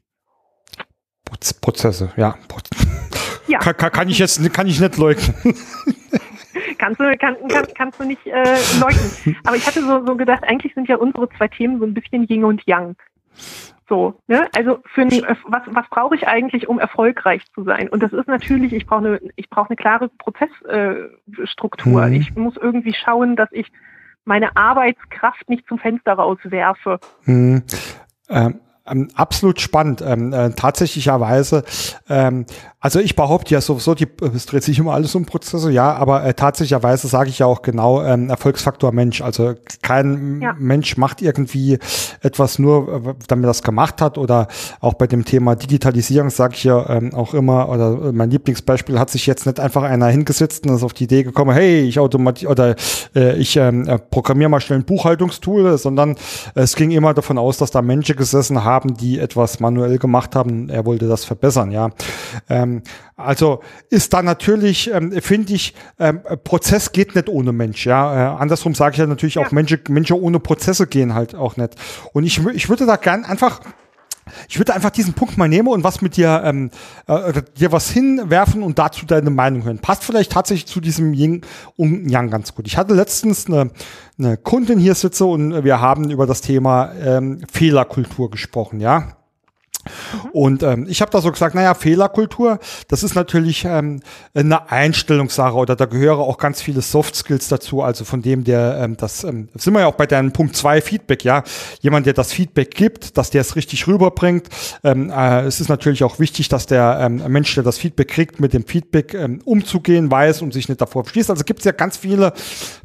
Prozesse, ja. ja. Kann, kann, ich jetzt kann ich nicht leugnen. kannst du, kann, kann, kannst du nicht äh, leugnen. Aber ich hatte so, so gedacht, eigentlich sind ja unsere zwei Themen so ein bisschen Yin und Yang. So, ne? Also für ein, was, was brauche ich eigentlich, um erfolgreich zu sein? Und das ist natürlich, ich brauche eine, ich brauche eine klare Prozessstruktur. Äh, mhm. Ich muss irgendwie schauen, dass ich meine Arbeitskraft nicht zum Fenster rauswerfe. Mhm. Ähm, ähm, absolut spannend. Ähm, äh, tatsächlicherweise, ähm, also ich behaupte ja sowieso, die, es dreht sich immer alles um Prozesse, ja, aber äh, tatsächlicherweise sage ich ja auch genau ähm, Erfolgsfaktor Mensch. Also kein ja. Mensch macht irgendwie etwas nur, äh, damit er das gemacht hat. Oder auch bei dem Thema Digitalisierung sage ich ja ähm, auch immer, oder äh, mein Lieblingsbeispiel hat sich jetzt nicht einfach einer hingesetzt und ist auf die Idee gekommen, hey, ich automatisiere oder äh, ich ähm, äh, programmiere mal schnell ein Buchhaltungstool, sondern es ging immer davon aus, dass da Menschen gesessen haben, haben, die etwas manuell gemacht haben. Er wollte das verbessern, ja. Ähm, also ist da natürlich, ähm, finde ich, ähm, Prozess geht nicht ohne Mensch, ja. Äh, andersrum sage ich ja natürlich ja. auch, Menschen, Menschen ohne Prozesse gehen halt auch nicht. Und ich, ich würde da gern einfach ich würde einfach diesen Punkt mal nehmen und was mit dir, ähm, äh, dir was hinwerfen und dazu deine Meinung hören. Passt vielleicht tatsächlich zu diesem Yin und Yang ganz gut. Ich hatte letztens eine, eine Kundin hier sitze und wir haben über das Thema ähm, Fehlerkultur gesprochen, ja. Mhm. Und ähm, ich habe da so gesagt, naja, Fehlerkultur, das ist natürlich ähm, eine Einstellungssache oder da gehören auch ganz viele Soft Skills dazu, also von dem, der ähm, das, ähm, sind wir ja auch bei deinem Punkt zwei Feedback, ja, jemand, der das Feedback gibt, dass der es richtig rüberbringt. Ähm, äh, es ist natürlich auch wichtig, dass der ähm, Mensch, der das Feedback kriegt, mit dem Feedback ähm, umzugehen weiß und sich nicht davor verschließt. Also gibt es ja ganz viele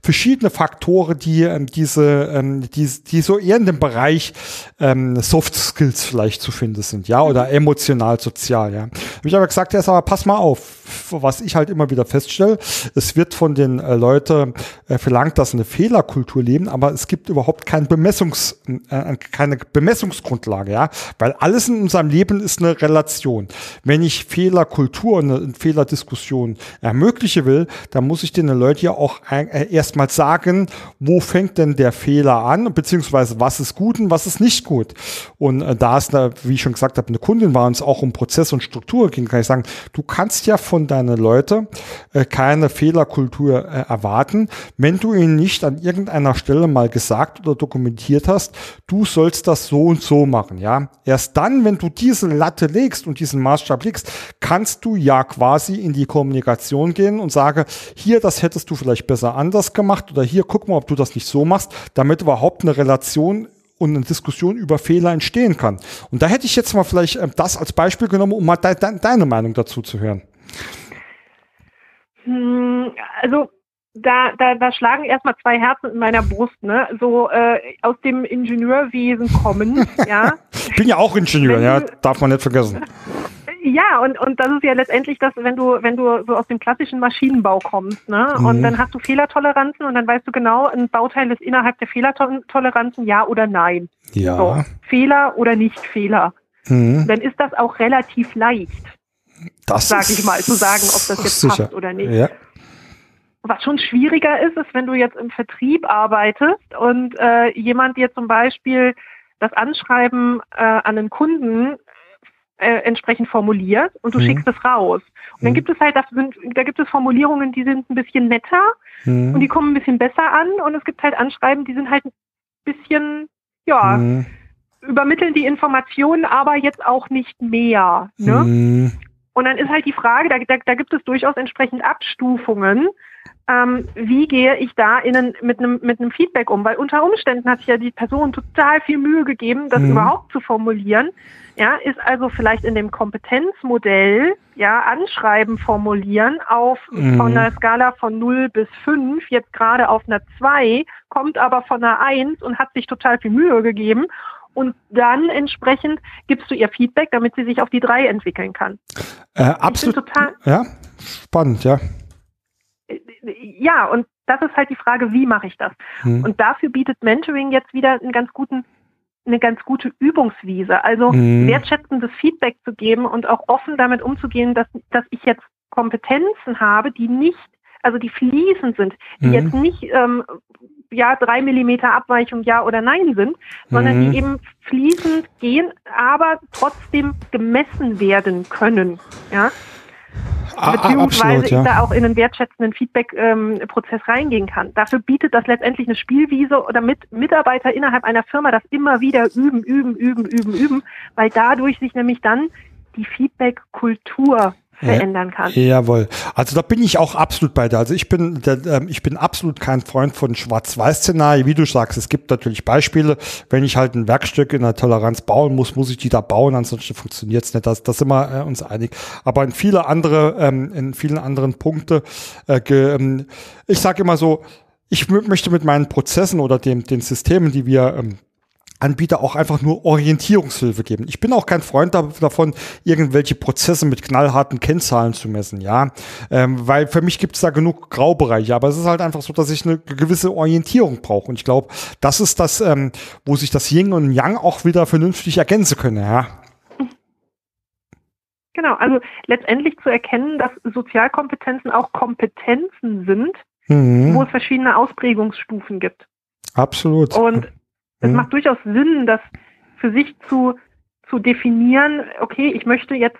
verschiedene Faktoren, die ähm, diese, ähm, die, die so eher in dem Bereich ähm, Soft Skills vielleicht zu finden sind, ja, oder emotional, sozial, ja. Hab ich aber gesagt, ja, aber pass mal auf, was ich halt immer wieder feststelle, es wird von den äh, Leuten äh, verlangt, dass eine Fehlerkultur leben, aber es gibt überhaupt kein Bemessungs, äh, keine Bemessungsgrundlage, ja, weil alles in unserem Leben ist eine Relation. Wenn ich Fehlerkultur, eine, eine Fehlerdiskussion ermögliche will, dann muss ich den Leuten ja auch äh, erstmal sagen, wo fängt denn der Fehler an, beziehungsweise was ist gut und was ist nicht gut. Und äh, da es, wie ich schon gesagt habe, eine Kundin war uns auch um Prozess und Struktur ging, kann ich sagen, du kannst ja von deinen Leuten äh, keine Fehlerkultur äh, erwarten, wenn du ihnen nicht an irgendeiner Stelle mal gesagt oder dokumentiert hast, du sollst das so und so machen, ja. Erst dann, wenn du diese Latte legst und diesen Maßstab legst, kannst du ja quasi in die Kommunikation gehen und sage, hier, das hättest du vielleicht besser anders gemacht oder hier, guck mal, ob du das nicht so machst, damit überhaupt eine Relation und eine Diskussion über Fehler entstehen kann. Und da hätte ich jetzt mal vielleicht äh, das als Beispiel genommen, um mal de de deine Meinung dazu zu hören. Hm, also da, da, da schlagen erstmal zwei Herzen in meiner Brust, ne? So äh, aus dem Ingenieurwesen kommen, ja. Ich bin ja auch Ingenieur, ja, darf man nicht vergessen. Ja, und, und das ist ja letztendlich das, wenn du, wenn du so aus dem klassischen Maschinenbau kommst, ne? Mhm. Und dann hast du Fehlertoleranzen und dann weißt du genau, ein Bauteil ist innerhalb der Fehlertoleranzen ja oder nein. Ja. So, Fehler oder nicht Fehler. Mhm. Dann ist das auch relativ leicht. Das sag ich mal, zu sagen, ob das jetzt sicher. passt oder nicht. Ja. Was schon schwieriger ist, ist, wenn du jetzt im Vertrieb arbeitest und äh, jemand dir zum Beispiel das Anschreiben äh, an einen Kunden äh, entsprechend formuliert und du mhm. schickst es raus. Und dann mhm. gibt es halt, das sind, da gibt es Formulierungen, die sind ein bisschen netter mhm. und die kommen ein bisschen besser an und es gibt halt Anschreiben, die sind halt ein bisschen, ja, mhm. übermitteln die Informationen, aber jetzt auch nicht mehr. Ne? Und dann ist halt die Frage, da, da, da gibt es durchaus entsprechend Abstufungen, ähm, wie gehe ich da in ein, mit einem mit einem Feedback um? Weil unter Umständen hat sich ja die Person total viel Mühe gegeben, das mhm. überhaupt zu formulieren. Ja, ist also vielleicht in dem Kompetenzmodell, ja, Anschreiben formulieren auf mhm. von einer Skala von 0 bis 5, jetzt gerade auf einer 2, kommt aber von einer 1 und hat sich total viel Mühe gegeben. Und dann entsprechend gibst du ihr Feedback, damit sie sich auf die 3 entwickeln kann. Äh, absolut. Total, ja, spannend, ja ja, und das ist halt die Frage, wie mache ich das? Mhm. Und dafür bietet Mentoring jetzt wieder einen ganz guten eine ganz gute Übungswiese, also mhm. wertschätzendes Feedback zu geben und auch offen damit umzugehen, dass, dass ich jetzt Kompetenzen habe, die nicht, also die fließend sind, die mhm. jetzt nicht ähm, ja drei Millimeter Abweichung ja oder nein sind, sondern mhm. die eben fließend gehen, aber trotzdem gemessen werden können. Ja. Beziehungsweise Absolut, ja. ich da auch in einen wertschätzenden Feedback-Prozess ähm, reingehen kann. Dafür bietet das letztendlich eine Spielwiese, damit Mitarbeiter innerhalb einer Firma das immer wieder üben, üben, üben, üben, üben, weil dadurch sich nämlich dann die Feedback-Kultur verändern kann. jawohl. Also da bin ich auch absolut bei dir. Also ich bin, der, äh, ich bin absolut kein Freund von Schwarz-Weiß-Szenarien. Wie du sagst, es gibt natürlich Beispiele. Wenn ich halt ein Werkstück in der Toleranz bauen muss, muss ich die da bauen, ansonsten funktioniert es nicht. Das, das sind wir äh, uns einig. Aber in viele andere, ähm, in vielen anderen Punkte, äh, ähm, ich sage immer so, ich möchte mit meinen Prozessen oder dem, den Systemen, die wir ähm, Anbieter auch einfach nur Orientierungshilfe geben. Ich bin auch kein Freund davon, irgendwelche Prozesse mit knallharten Kennzahlen zu messen, ja, ähm, weil für mich gibt es da genug Graubereiche, aber es ist halt einfach so, dass ich eine gewisse Orientierung brauche und ich glaube, das ist das, ähm, wo sich das Yin und Yang auch wieder vernünftig ergänzen können, ja. Genau, also letztendlich zu erkennen, dass Sozialkompetenzen auch Kompetenzen sind, mhm. wo es verschiedene Ausprägungsstufen gibt. Absolut. Und es mhm. macht durchaus Sinn, das für sich zu, zu definieren, okay, ich möchte jetzt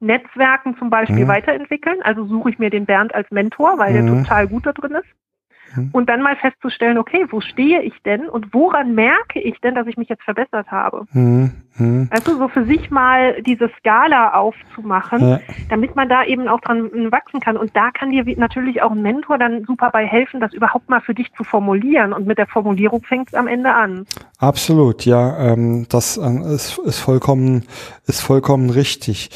Netzwerken zum Beispiel mhm. weiterentwickeln, also suche ich mir den Bernd als Mentor, weil mhm. der total gut da drin ist. Mhm. Und dann mal festzustellen, okay, wo stehe ich denn und woran merke ich denn, dass ich mich jetzt verbessert habe? Mhm. Mhm. Also so für sich mal diese Skala aufzumachen, ja. damit man da eben auch dran wachsen kann. Und da kann dir natürlich auch ein Mentor dann super bei helfen, das überhaupt mal für dich zu formulieren. Und mit der Formulierung fängt es am Ende an. Absolut, ja, ähm, das äh, ist, ist vollkommen, ist vollkommen richtig.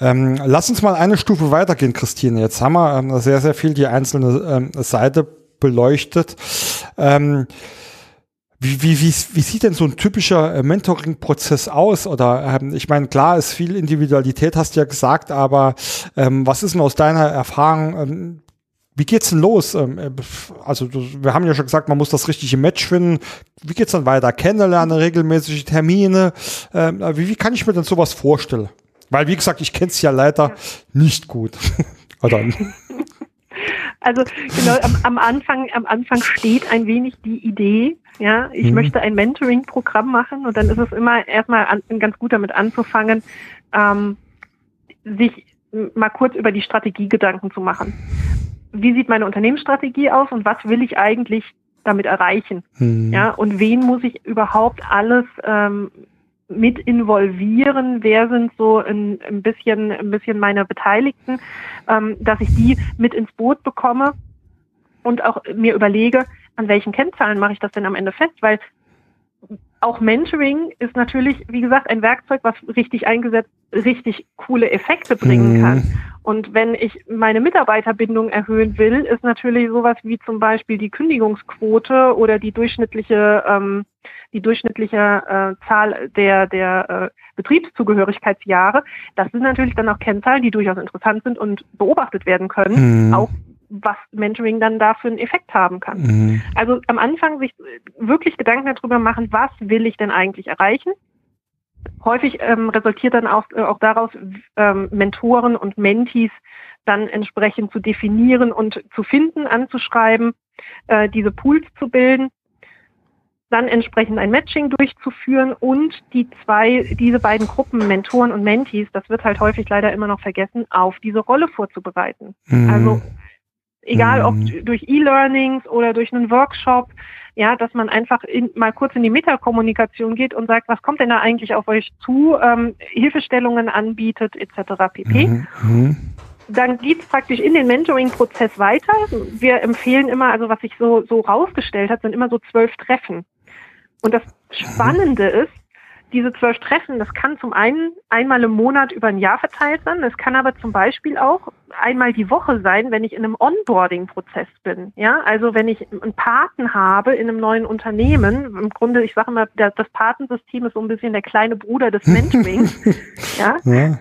Ähm, lass uns mal eine Stufe weitergehen, Christine. Jetzt haben wir ähm, sehr, sehr viel die einzelne ähm, Seite beleuchtet. Ähm, Wie, wie, wie, wie sieht denn so ein typischer äh, Mentoring-Prozess aus? Oder ähm, ich meine, klar ist viel Individualität, hast du ja gesagt, aber ähm, was ist denn aus deiner Erfahrung? Ähm, wie geht's denn los? Ähm, äh, also wir haben ja schon gesagt, man muss das richtige Match finden. Wie geht's dann weiter? Kennenlernen, regelmäßige Termine. Ähm, wie, wie kann ich mir denn sowas vorstellen? Weil wie gesagt, ich kenne es ja leider ja. nicht gut. Oder? Also genau, am, am, Anfang, am Anfang steht ein wenig die Idee, ja, ich mhm. möchte ein Mentoring-Programm machen und dann ist es immer erstmal an, ganz gut damit anzufangen, ähm, sich mal kurz über die Strategie Gedanken zu machen. Wie sieht meine Unternehmensstrategie aus und was will ich eigentlich damit erreichen? Mhm. Ja, und wen muss ich überhaupt alles ähm, mit involvieren, wer sind so ein, ein bisschen, ein bisschen meine Beteiligten, ähm, dass ich die mit ins Boot bekomme und auch mir überlege, an welchen Kennzahlen mache ich das denn am Ende fest, weil auch Mentoring ist natürlich, wie gesagt, ein Werkzeug, was richtig eingesetzt, richtig coole Effekte bringen mhm. kann. Und wenn ich meine Mitarbeiterbindung erhöhen will, ist natürlich sowas wie zum Beispiel die Kündigungsquote oder die durchschnittliche, ähm, die durchschnittliche äh, Zahl der, der äh, Betriebszugehörigkeitsjahre. Das sind natürlich dann auch Kennzahlen, die durchaus interessant sind und beobachtet werden können, mhm. auch was Mentoring dann da für einen Effekt haben kann. Mhm. Also am Anfang sich wirklich Gedanken darüber machen, was will ich denn eigentlich erreichen? Häufig ähm, resultiert dann auch, äh, auch daraus, ähm, Mentoren und Mentees dann entsprechend zu definieren und zu finden, anzuschreiben, äh, diese Pools zu bilden, dann entsprechend ein Matching durchzuführen und die zwei, diese beiden Gruppen, Mentoren und Mentees, das wird halt häufig leider immer noch vergessen, auf diese Rolle vorzubereiten. Mhm. Also egal ob mhm. durch E-Learnings oder durch einen Workshop, ja, dass man einfach in, mal kurz in die Metakommunikation geht und sagt, was kommt denn da eigentlich auf euch zu, ähm, Hilfestellungen anbietet etc. pp. Mhm. mhm. Dann geht's praktisch in den Mentoring-Prozess weiter. Wir empfehlen immer, also was sich so, so rausgestellt hat, sind immer so zwölf Treffen. Und das Spannende ist, diese zwölf Treffen, das kann zum einen einmal im Monat über ein Jahr verteilt sein. Es kann aber zum Beispiel auch einmal die Woche sein, wenn ich in einem Onboarding-Prozess bin. Ja, also wenn ich einen Paten habe in einem neuen Unternehmen, im Grunde, ich sage immer, das Patensystem ist so ein bisschen der kleine Bruder des Mentorings. ja. ja.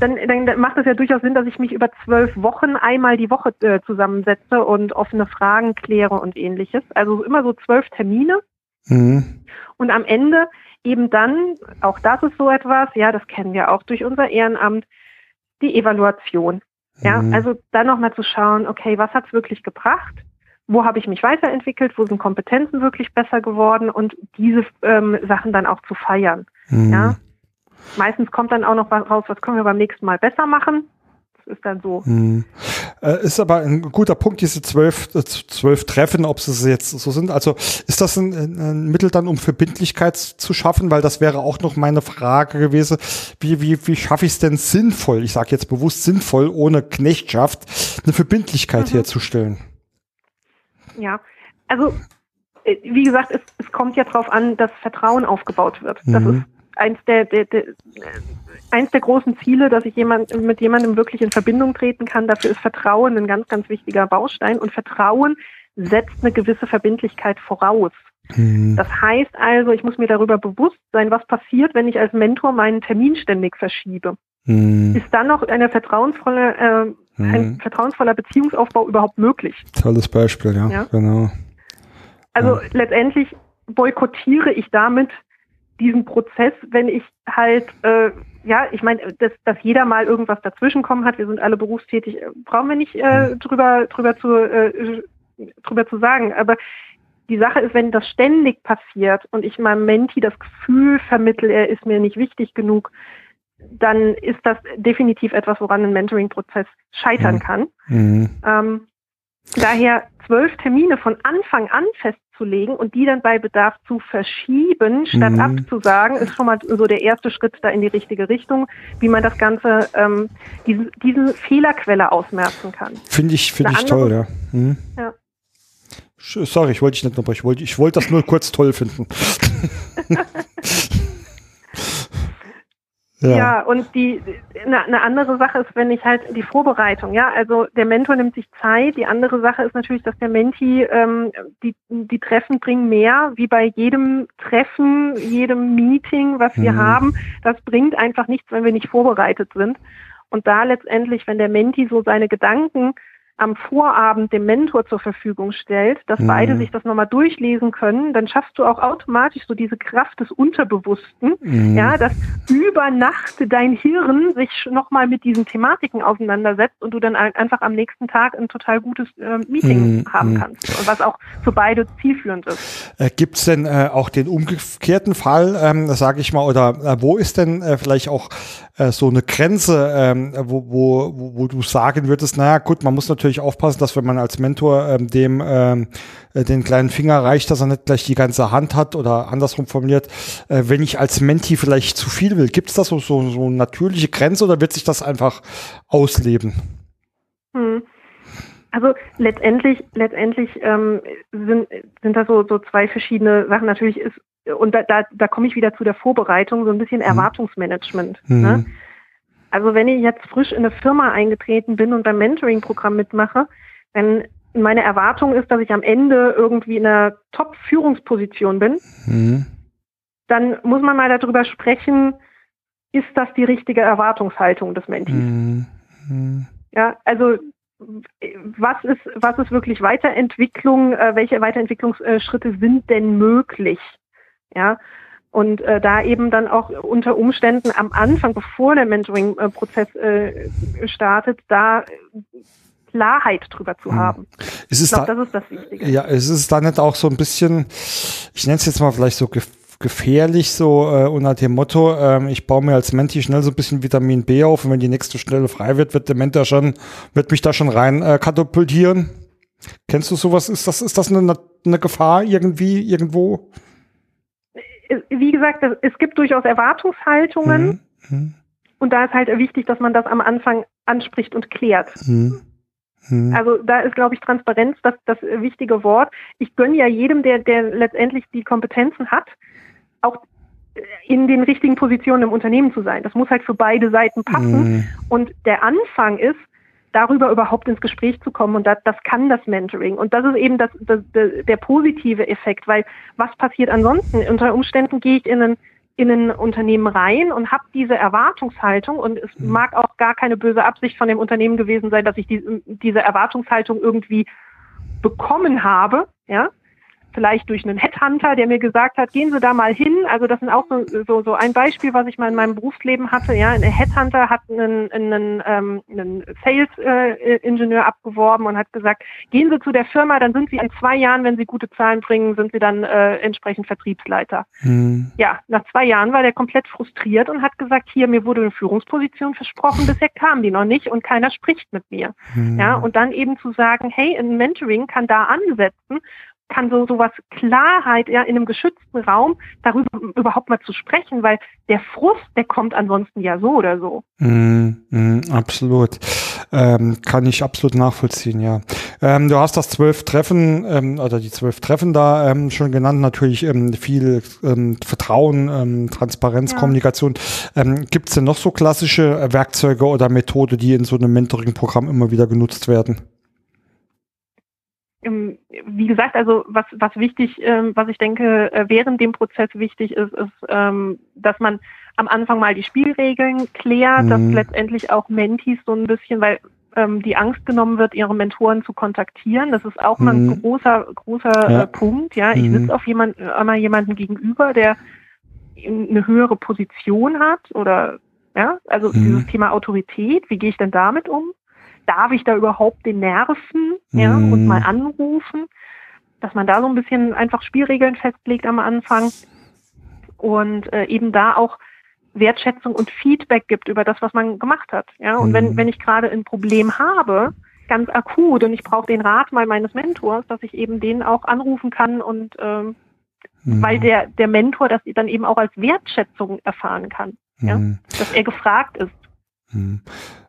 Dann, dann macht es ja durchaus Sinn, dass ich mich über zwölf Wochen einmal die Woche äh, zusammensetze und offene Fragen kläre und ähnliches. Also immer so zwölf Termine. Mhm. Und am Ende eben dann, auch das ist so etwas, ja, das kennen wir auch durch unser Ehrenamt, die Evaluation. Ja, mhm. also dann nochmal zu schauen, okay, was hat's wirklich gebracht? Wo habe ich mich weiterentwickelt? Wo sind Kompetenzen wirklich besser geworden? Und diese ähm, Sachen dann auch zu feiern. Mhm. Ja, meistens kommt dann auch noch was raus, was können wir beim nächsten Mal besser machen ist dann so. Hm. Äh, ist aber ein guter Punkt, diese zwölf, äh, zwölf Treffen, ob sie jetzt so sind. Also ist das ein, ein, Mittel dann, um Verbindlichkeit zu schaffen? Weil das wäre auch noch meine Frage gewesen. Wie, wie, wie schaffe ich es denn sinnvoll, ich sage jetzt bewusst sinnvoll, ohne Knechtschaft, eine Verbindlichkeit mhm. herzustellen? Ja, also äh, wie gesagt, es, es kommt ja darauf an, dass Vertrauen aufgebaut wird. Das mhm. ist eins der, der, der eins der großen Ziele, dass ich jemand, mit jemandem wirklich in Verbindung treten kann. Dafür ist Vertrauen ein ganz, ganz wichtiger Baustein. Und Vertrauen setzt eine gewisse Verbindlichkeit voraus. Mhm. Das heißt also, ich muss mir darüber bewusst sein, was passiert, wenn ich als Mentor meinen Termin ständig verschiebe. Mhm. Ist dann noch eine vertrauensvolle, äh, mhm. ein vertrauensvoller Beziehungsaufbau überhaupt möglich? Tolles Beispiel, ja, ja? genau. Also ja. letztendlich boykottiere ich damit diesen Prozess, wenn ich halt, äh, ja, ich meine, dass, dass jeder mal irgendwas dazwischenkommen hat, wir sind alle berufstätig, äh, brauchen wir nicht äh, drüber, drüber, zu, äh, drüber zu sagen. Aber die Sache ist, wenn das ständig passiert und ich meinem Menti das Gefühl vermittel, er ist mir nicht wichtig genug, dann ist das definitiv etwas, woran ein Mentoring-Prozess scheitern mhm. kann. Mhm. Ähm, daher zwölf Termine von Anfang an festzulegen und die dann bei Bedarf zu verschieben, statt mhm. abzusagen, ist schon mal so der erste Schritt da in die richtige Richtung, wie man das Ganze, ähm, diese, diese Fehlerquelle ausmerzen kann. Finde ich, finde ich toll, ja. Mhm. ja. Sorry, ich wollte dich nicht unterbrechen. Ich wollte, ich wollte das nur kurz toll finden. Ja. ja, und die eine, eine andere Sache ist, wenn ich halt die Vorbereitung, ja, also der Mentor nimmt sich Zeit. Die andere Sache ist natürlich, dass der Menti ähm, die die Treffen bringen mehr, wie bei jedem Treffen, jedem Meeting, was wir mhm. haben. Das bringt einfach nichts, wenn wir nicht vorbereitet sind. Und da letztendlich, wenn der Menti so seine Gedanken am Vorabend dem Mentor zur Verfügung stellt, dass mhm. beide sich das nochmal durchlesen können, dann schaffst du auch automatisch so diese Kraft des Unterbewussten, mhm. ja, dass über Nacht dein Hirn sich nochmal mit diesen Thematiken auseinandersetzt und du dann einfach am nächsten Tag ein total gutes äh, Meeting mhm. haben mhm. kannst und was auch für beide zielführend ist. Äh, Gibt es denn äh, auch den umgekehrten Fall, ähm, sage ich mal, oder äh, wo ist denn äh, vielleicht auch so eine Grenze, ähm, wo, wo, wo du sagen würdest, naja gut, man muss natürlich aufpassen, dass wenn man als Mentor ähm, dem ähm, äh, den kleinen Finger reicht, dass er nicht gleich die ganze Hand hat oder andersrum formuliert, äh, wenn ich als Menti vielleicht zu viel will, gibt es da so, so, so eine natürliche Grenze oder wird sich das einfach ausleben? Hm. Also letztendlich, letztendlich ähm, sind, sind da so, so zwei verschiedene Sachen. Natürlich ist und da, da, da komme ich wieder zu der Vorbereitung, so ein bisschen mhm. Erwartungsmanagement. Mhm. Ne? Also wenn ich jetzt frisch in eine Firma eingetreten bin und beim Mentoring-Programm mitmache, dann meine Erwartung ist, dass ich am Ende irgendwie in einer Top-Führungsposition bin, mhm. dann muss man mal darüber sprechen, ist das die richtige Erwartungshaltung des Mentis? Mhm. Ja, also was ist, was ist wirklich Weiterentwicklung, äh, welche Weiterentwicklungsschritte sind denn möglich? Ja, und äh, da eben dann auch unter Umständen am Anfang, bevor der Mentoring-Prozess äh, startet, da Klarheit drüber zu hm. haben. Ist ich glaube, das ist das Wichtige. Ja, ist es da nicht auch so ein bisschen, ich nenne es jetzt mal vielleicht so gefährlich, so äh, unter dem Motto, ähm, ich baue mir als Menti schnell so ein bisschen Vitamin B auf und wenn die nächste Stelle frei wird, wird der Mentor schon, wird mich da schon rein äh, katapultieren. Kennst du sowas? Ist das, ist das eine, eine Gefahr irgendwie, irgendwo? Wie gesagt, es gibt durchaus Erwartungshaltungen. Mhm. mhm. Und da ist halt wichtig, dass man das am Anfang anspricht und klärt. Mhm. mhm. Also da ist, glaube ich, Transparenz das, das wichtige Wort. Ich gönne ja jedem, der, der letztendlich die Kompetenzen hat, auch in den richtigen Positionen im Unternehmen zu sein. Das muss halt für beide Seiten passen. Mhm. Und der Anfang ist, darüber überhaupt ins Gespräch zu kommen. Und das, das kann das Mentoring. Und das ist eben das, das, der, positive Effekt, weil was passiert ansonsten? Unter Umständen gehe ich in ein, in ein Unternehmen rein und habe diese Erwartungshaltung und es mhm. mag auch gar keine böse Absicht von dem Unternehmen gewesen sein, dass ich die, diese Erwartungshaltung irgendwie bekommen habe, ja, vielleicht durch einen Headhunter, der mir gesagt hat, gehen Sie da mal hin. Also das sind auch so, so, so ein Beispiel, was ich mal in meinem Berufsleben hatte. Ja, ein Headhunter hat einen, einen, ähm, einen Sales-Ingenieur äh, abgeworben und hat gesagt, gehen Sie zu der Firma, dann sind Sie in zwei Jahren, wenn Sie gute Zahlen bringen, sind Sie dann äh, entsprechend Vertriebsleiter. Hm. Ja, nach zwei Jahren war der komplett frustriert und hat gesagt, hier, mir wurde eine Führungsposition versprochen, bisher kam die noch nicht und keiner spricht mit mir. Hm. Ja, und dann eben zu sagen, hey, ein Mentoring kann da ansetzen kann so sowas Klarheit ja in einem geschützten Raum darüber überhaupt mal zu sprechen, weil der Frust, der kommt ansonsten ja so oder so. Mm, mm, absolut. Ähm, kann ich absolut nachvollziehen, ja. Ähm, du hast das zwölf Treffen ähm, oder die zwölf Treffen da ähm, schon genannt, natürlich ähm, viel ähm, Vertrauen, Transparenz, ja. Kommunikation. Gibt es denn noch so klassische Werkzeuge oder Methode, die in so einem Mentoring-Programm immer wieder genutzt werden? Wie gesagt, also was, was wichtig, ähm, was ich denke, äh, während dem Prozess wichtig ist, ist, ähm, dass man am Anfang mal die Spielregeln klärt, mhm. dass letztendlich auch Mentis so ein bisschen, weil ähm, die Angst genommen wird, ihre Mentoren zu kontaktieren. Das ist auch mhm. mal ein mhm. großer, großer ja. äh, Punkt. Ja, ich mhm. sitze auf jemand, einmal jemanden gegenüber, der eine höhere Position hat oder ja, also mhm. dieses Thema Autorität, wie gehe ich denn damit um? Darf ich da überhaupt den nerven ja, mm. und mal anrufen, dass man da so ein bisschen einfach Spielregeln festlegt am Anfang und äh, eben da auch Wertschätzung und Feedback gibt über das, was man gemacht hat. Ja, und mm. wenn, wenn ich gerade ein Problem habe, ganz akut und ich brauche den Rat mal meines Mentors, dass ich eben den auch anrufen kann und ähm, mm. weil der, der Mentor das dann eben auch als Wertschätzung erfahren kann, ja, mm. dass er gefragt ist.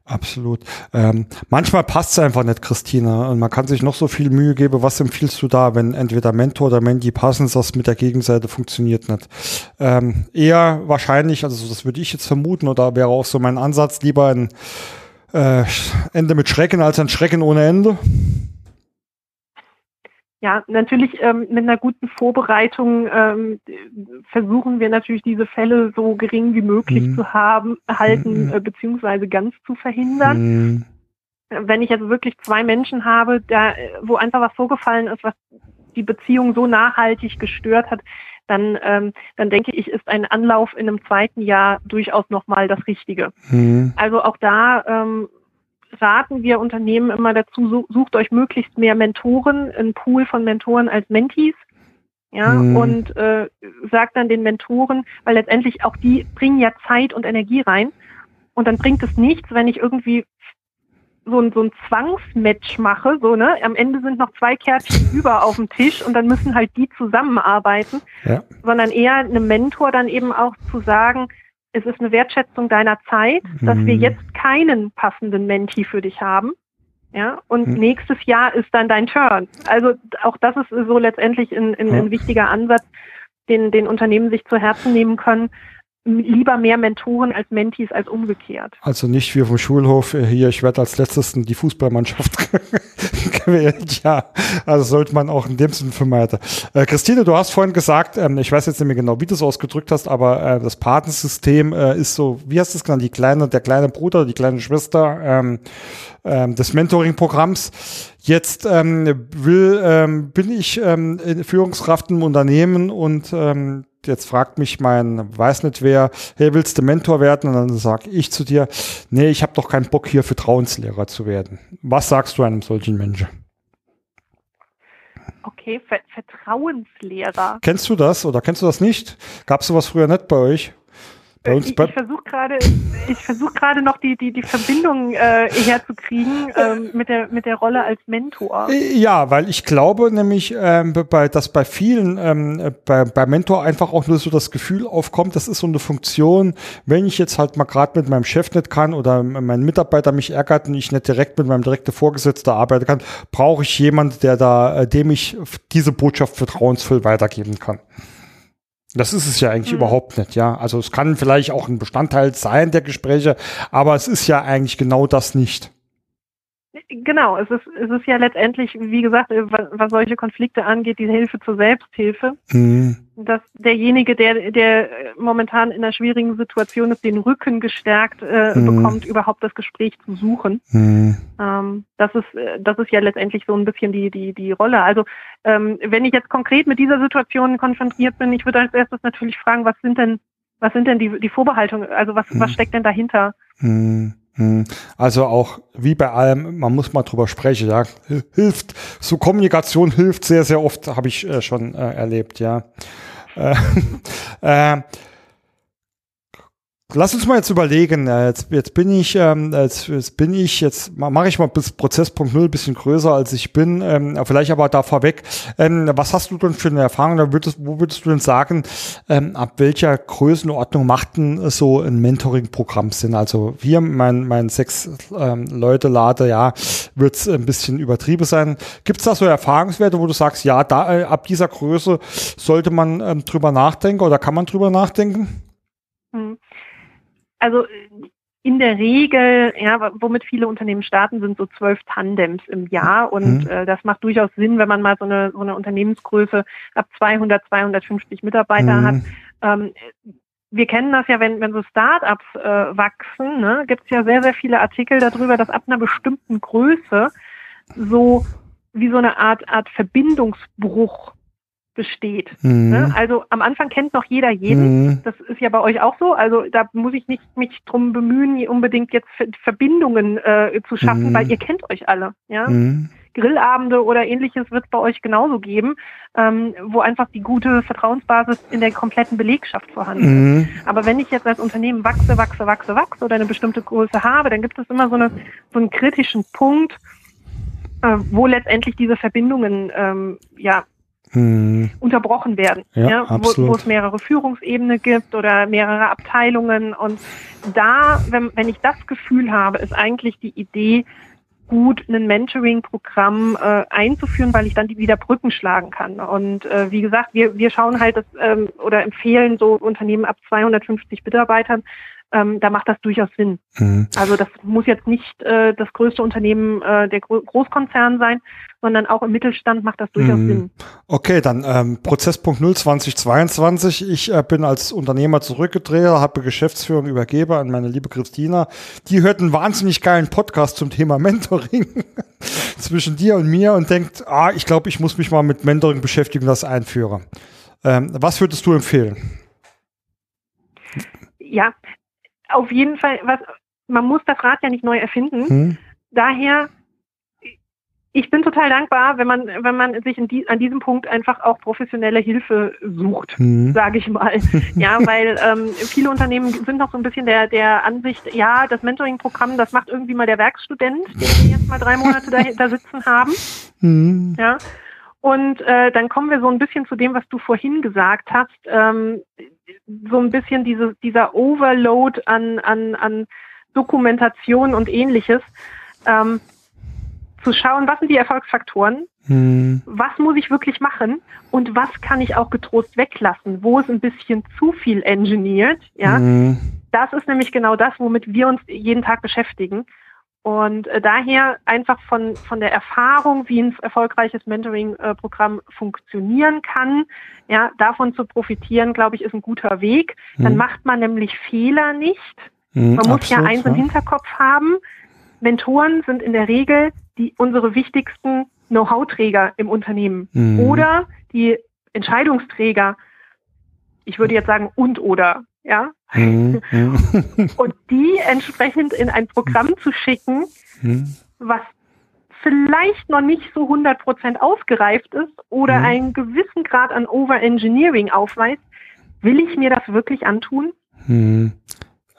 Absolut. Ähm, manchmal passt es einfach nicht, Christine. Und man kann sich noch so viel Mühe geben. Was empfiehlst du da, wenn entweder Mentor oder Menti passen, das mit der Gegenseite funktioniert nicht? Ähm, eher wahrscheinlich, also das würde ich jetzt vermuten, oder wäre auch so mein Ansatz, lieber ein äh, Ende mit Schrecken als ein Schrecken ohne Ende. Ja, natürlich ähm, mit einer guten Vorbereitung ähm, versuchen wir natürlich diese Fälle so gering wie möglich mhm. zu haben, halten, mhm. äh, beziehungsweise ganz zu verhindern. Mhm. Wenn ich jetzt wirklich zwei Menschen habe, da, wo einfach was vorgefallen ist, was die Beziehung so nachhaltig gestört hat, dann, ähm, dann denke ich, ist ein Anlauf in einem zweiten Jahr durchaus nochmal das Richtige. Mhm. Also auch da ähm, raten wir Unternehmen immer dazu, sucht euch möglichst mehr Mentoren, ein Pool von Mentoren als Mentees. Ja, mhm. und äh, sagt dann den Mentoren, weil letztendlich auch die bringen ja Zeit und Energie rein. Und dann bringt es nichts, wenn ich irgendwie so ein, so ein Zwangsmatch mache, so, ne? Am Ende sind noch zwei Kärtchen über auf dem Tisch und dann müssen halt die zusammenarbeiten, ja. sondern eher einem Mentor dann eben auch zu sagen, es ist eine Wertschätzung deiner Zeit, dass mhm. wir jetzt keinen passenden Menti für dich haben. Ja, und mhm. nächstes Jahr ist dann dein Turn. Also auch das ist so letztendlich ein, ein, ein wichtiger Ansatz, den, den Unternehmen sich zu Herzen nehmen können, lieber mehr Mentoren als Mentis als umgekehrt. Also nicht wie vom Schulhof äh, hier, ich werde als letztes die Fußballmannschaft gewählt. Ja, also sollte man auch in dem Sinne vermeiden. Äh, Christine, du hast vorhin gesagt, ähm, ich weiß jetzt nicht mehr genau, wie du es ausgedrückt hast, aber äh, das Patensystem äh, ist so, wie hast du es genannt, die kleine, der kleine Bruder, die kleine Schwester ähm, ähm, des Mentoring-Programms. Jetzt ähm, will, ähm, bin ich ähm, Führungskraft im Unternehmen und ähm, jetzt fragt mich mein, weiß nicht wer, hey, willst du Mentor werden? Und dann sage ich zu dir, nee, ich habe doch keinen Bock hier Vertrauenslehrer zu werden. Was sagst du einem solchen Menschen? Okay, Ver Vertrauenslehrer. Kennst du das oder kennst du das nicht? Gab es sowas früher nicht bei euch? Ich, ich versuche gerade, ich versuche gerade noch die die die Verbindung äh, herzukriegen ähm, mit der mit der Rolle als Mentor. Äh, ja, weil ich glaube nämlich, ähm, bei, dass bei vielen ähm, bei, bei Mentor einfach auch nur so das Gefühl aufkommt, das ist so eine Funktion, wenn ich jetzt halt mal gerade mit meinem Chef nicht kann oder mein Mitarbeiter mich ärgert und ich nicht direkt mit meinem direkten Vorgesetzten arbeiten kann, brauche ich jemanden, der da, äh, dem ich diese Botschaft vertrauensvoll weitergeben kann. Das ist es ja eigentlich mhm. überhaupt nicht, ja. Also es kann vielleicht auch ein Bestandteil sein der Gespräche, aber es ist ja eigentlich genau das nicht. Genau, es ist, es ist ja letztendlich, wie gesagt, äh, was, solche Konflikte angeht, die Hilfe zur Selbsthilfe. Mhm. Dass derjenige, der, der momentan in einer schwierigen Situation ist, den Rücken gestärkt äh, mhm. bekommt, überhaupt das Gespräch zu suchen. Mhm. Ähm, das ist, das ist ja letztendlich so ein bisschen die, die, die Rolle. Also ähm, wenn ich jetzt konkret mit dieser Situation konfrontiert bin, ich würde als erstes natürlich fragen, was sind denn, was sind denn die, die Vorbehaltungen, also was, was mhm. steckt denn dahinter? Hm. Also auch wie bei allem, man muss mal drüber sprechen, ja. Hilft, so Kommunikation hilft sehr, sehr oft, habe ich äh, schon äh, erlebt, ja. Äh, äh, Lass uns mal jetzt überlegen. Äh, jetzt, jetzt bin ich, ähm, jetzt, jetzt bin ich, jetzt mache ich mal bis Prozesspunkt null bisschen größer als ich bin. Ähm, vielleicht aber da vorweg. Ähm, was hast du denn für eine Erfahrung? Da würdest, wo würdest du denn sagen, ähm, ab welcher Größenordnung macht denn so ein Mentoring-Programm Sinn? Also wir, mein, mein sechs ähm, Leute lade, ja, wird es ein bisschen übertrieben sein. Gibt es da so Erfahrungswerte, wo du sagst, ja, da äh, ab dieser Größe sollte man ähm, drüber nachdenken oder kann man drüber nachdenken? Hm also in der Regel, ja, womit viele Unternehmen starten, sind so zwölf Tandems im Jahr und mhm. äh, das macht durchaus Sinn, wenn man mal so eine, so eine Unternehmensgröße ab 200, 250 Mitarbeiter mhm. hat. Ähm, wir kennen das ja, wenn, wenn so Startups äh, wachsen, ne, gibt es ja sehr, sehr viele Artikel darüber, dass ab einer bestimmten Größe so wie so eine Art, Art Verbindungsbruch besteht. Mhm. Ne? Also am Anfang kennt noch jeder jeden. Mhm. Das ist ja bei euch auch so. Also da muss ich nicht mich drum bemühen, unbedingt jetzt Verbindungen äh, zu schaffen, mhm. weil ihr kennt euch alle. Ja. Mhm. Grillabende oder ähnliches wird es bei euch genauso geben, ähm, wo einfach die gute Vertrauensbasis in der kompletten Belegschaft vorhanden ist. Mhm. Aber wenn ich jetzt als Unternehmen wachse, wachse, wachse, wachse oder eine bestimmte Größe habe, dann gibt es immer so, eine, so einen kritischen Punkt, äh, wo letztendlich diese Verbindungen ähm, ja mhm. unterbrochen werden, ja, ja, wo, wo, es mehrere Führungsebenen gibt oder mehrere Abteilungen. Und da, wenn, wenn ich das Gefühl habe, ist eigentlich die Idee, gut ein Mentoring-Programm äh, einzuführen, weil ich dann die wieder Brücken schlagen kann. Und äh, wie gesagt, wir, wir schauen halt das, ähm, oder empfehlen so Unternehmen ab 250 Mitarbeitern ähm, da macht das durchaus Sinn. Mhm. Also das muss jetzt nicht äh, das größte Unternehmen äh, der Gro Großkonzern sein, sondern auch im Mittelstand macht das durchaus mhm. Sinn. Okay, dann ähm, Prozesspunkt 0 2022. Ich äh, bin als Unternehmer zurückgedreht, habe Geschäftsführung übergebe an meine liebe Christina. Die hört einen wahnsinnig geilen Podcast zum Thema Mentoring zwischen dir und mir und denkt, ah, ich glaube, ich muss mich mal mit Mentoring beschäftigen, das einführen. Ähm, was würdest du empfehlen? Ja, auf jeden Fall, was, man muss das Rad ja nicht neu erfinden. Hm. Daher, ich bin total dankbar, wenn man, wenn man sich die, an diesem Punkt einfach auch professionelle Hilfe sucht, hm. sage ich mal. ja, weil ähm, viele Unternehmen sind noch so ein bisschen der, der Ansicht, ja, das Mentoring-Programm, das macht irgendwie mal der Werkstudent, den wir jetzt mal drei Monate dahinter sitzen haben. Hm. Ja. Und äh, dann kommen wir so ein bisschen zu dem, was du vorhin gesagt hast. Ähm, so ein bisschen diese, dieser Overload an, an, an Dokumentation und ähnliches. Ähm, zu schauen, was sind die Erfolgsfaktoren, hm. was muss ich wirklich machen und was kann ich auch getrost weglassen, wo ist ein bisschen zu viel engineert, ja. Hm. Das ist nämlich genau das, womit wir uns jeden Tag beschäftigen. Und äh, daher einfach von, von der Erfahrung, wie ein erfolgreiches Mentoring-Programm äh, funktionieren kann, ja, davon zu profitieren, glaube ich, ist ein guter Weg. Dann mhm. macht man nämlich Fehler nicht. Mhm, man muss absolut, ja eins ja. im Hinterkopf haben. Mentoren sind in der Regel die unsere wichtigsten Know-how-Träger im Unternehmen mhm. oder die Entscheidungsträger. Ich würde jetzt sagen und oder ja. Mhm. und die entsprechend in ein Programm zu schicken, mhm. was vielleicht noch nicht so 100% ausgereift ist oder mhm. einen gewissen Grad an Overengineering aufweist, will ich mir das wirklich antun? Mhm.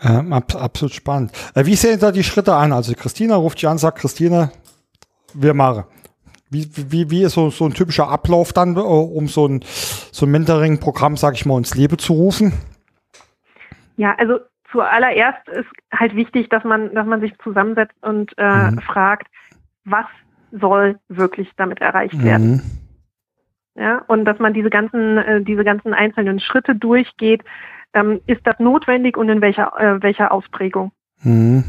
Ähm, ab, absolut spannend. Äh, wie sehen da die Schritte an? Also Christina ruft dich an, sagt Christina, wir machen. Wie, wie, wie ist so, so ein typischer Ablauf dann, äh, um so ein, so ein Mentoring-Programm, sag ich mal, ins Leben zu rufen? Ja, also zuallererst ist halt wichtig, dass man, dass man sich zusammensetzt und äh, mhm. fragt, was soll wirklich damit erreicht werden. Mhm. Ja, und dass man diese ganzen, äh, diese ganzen einzelnen Schritte durchgeht. Ähm, ist das notwendig und in welcher, äh, welcher Ausprägung? Mhm.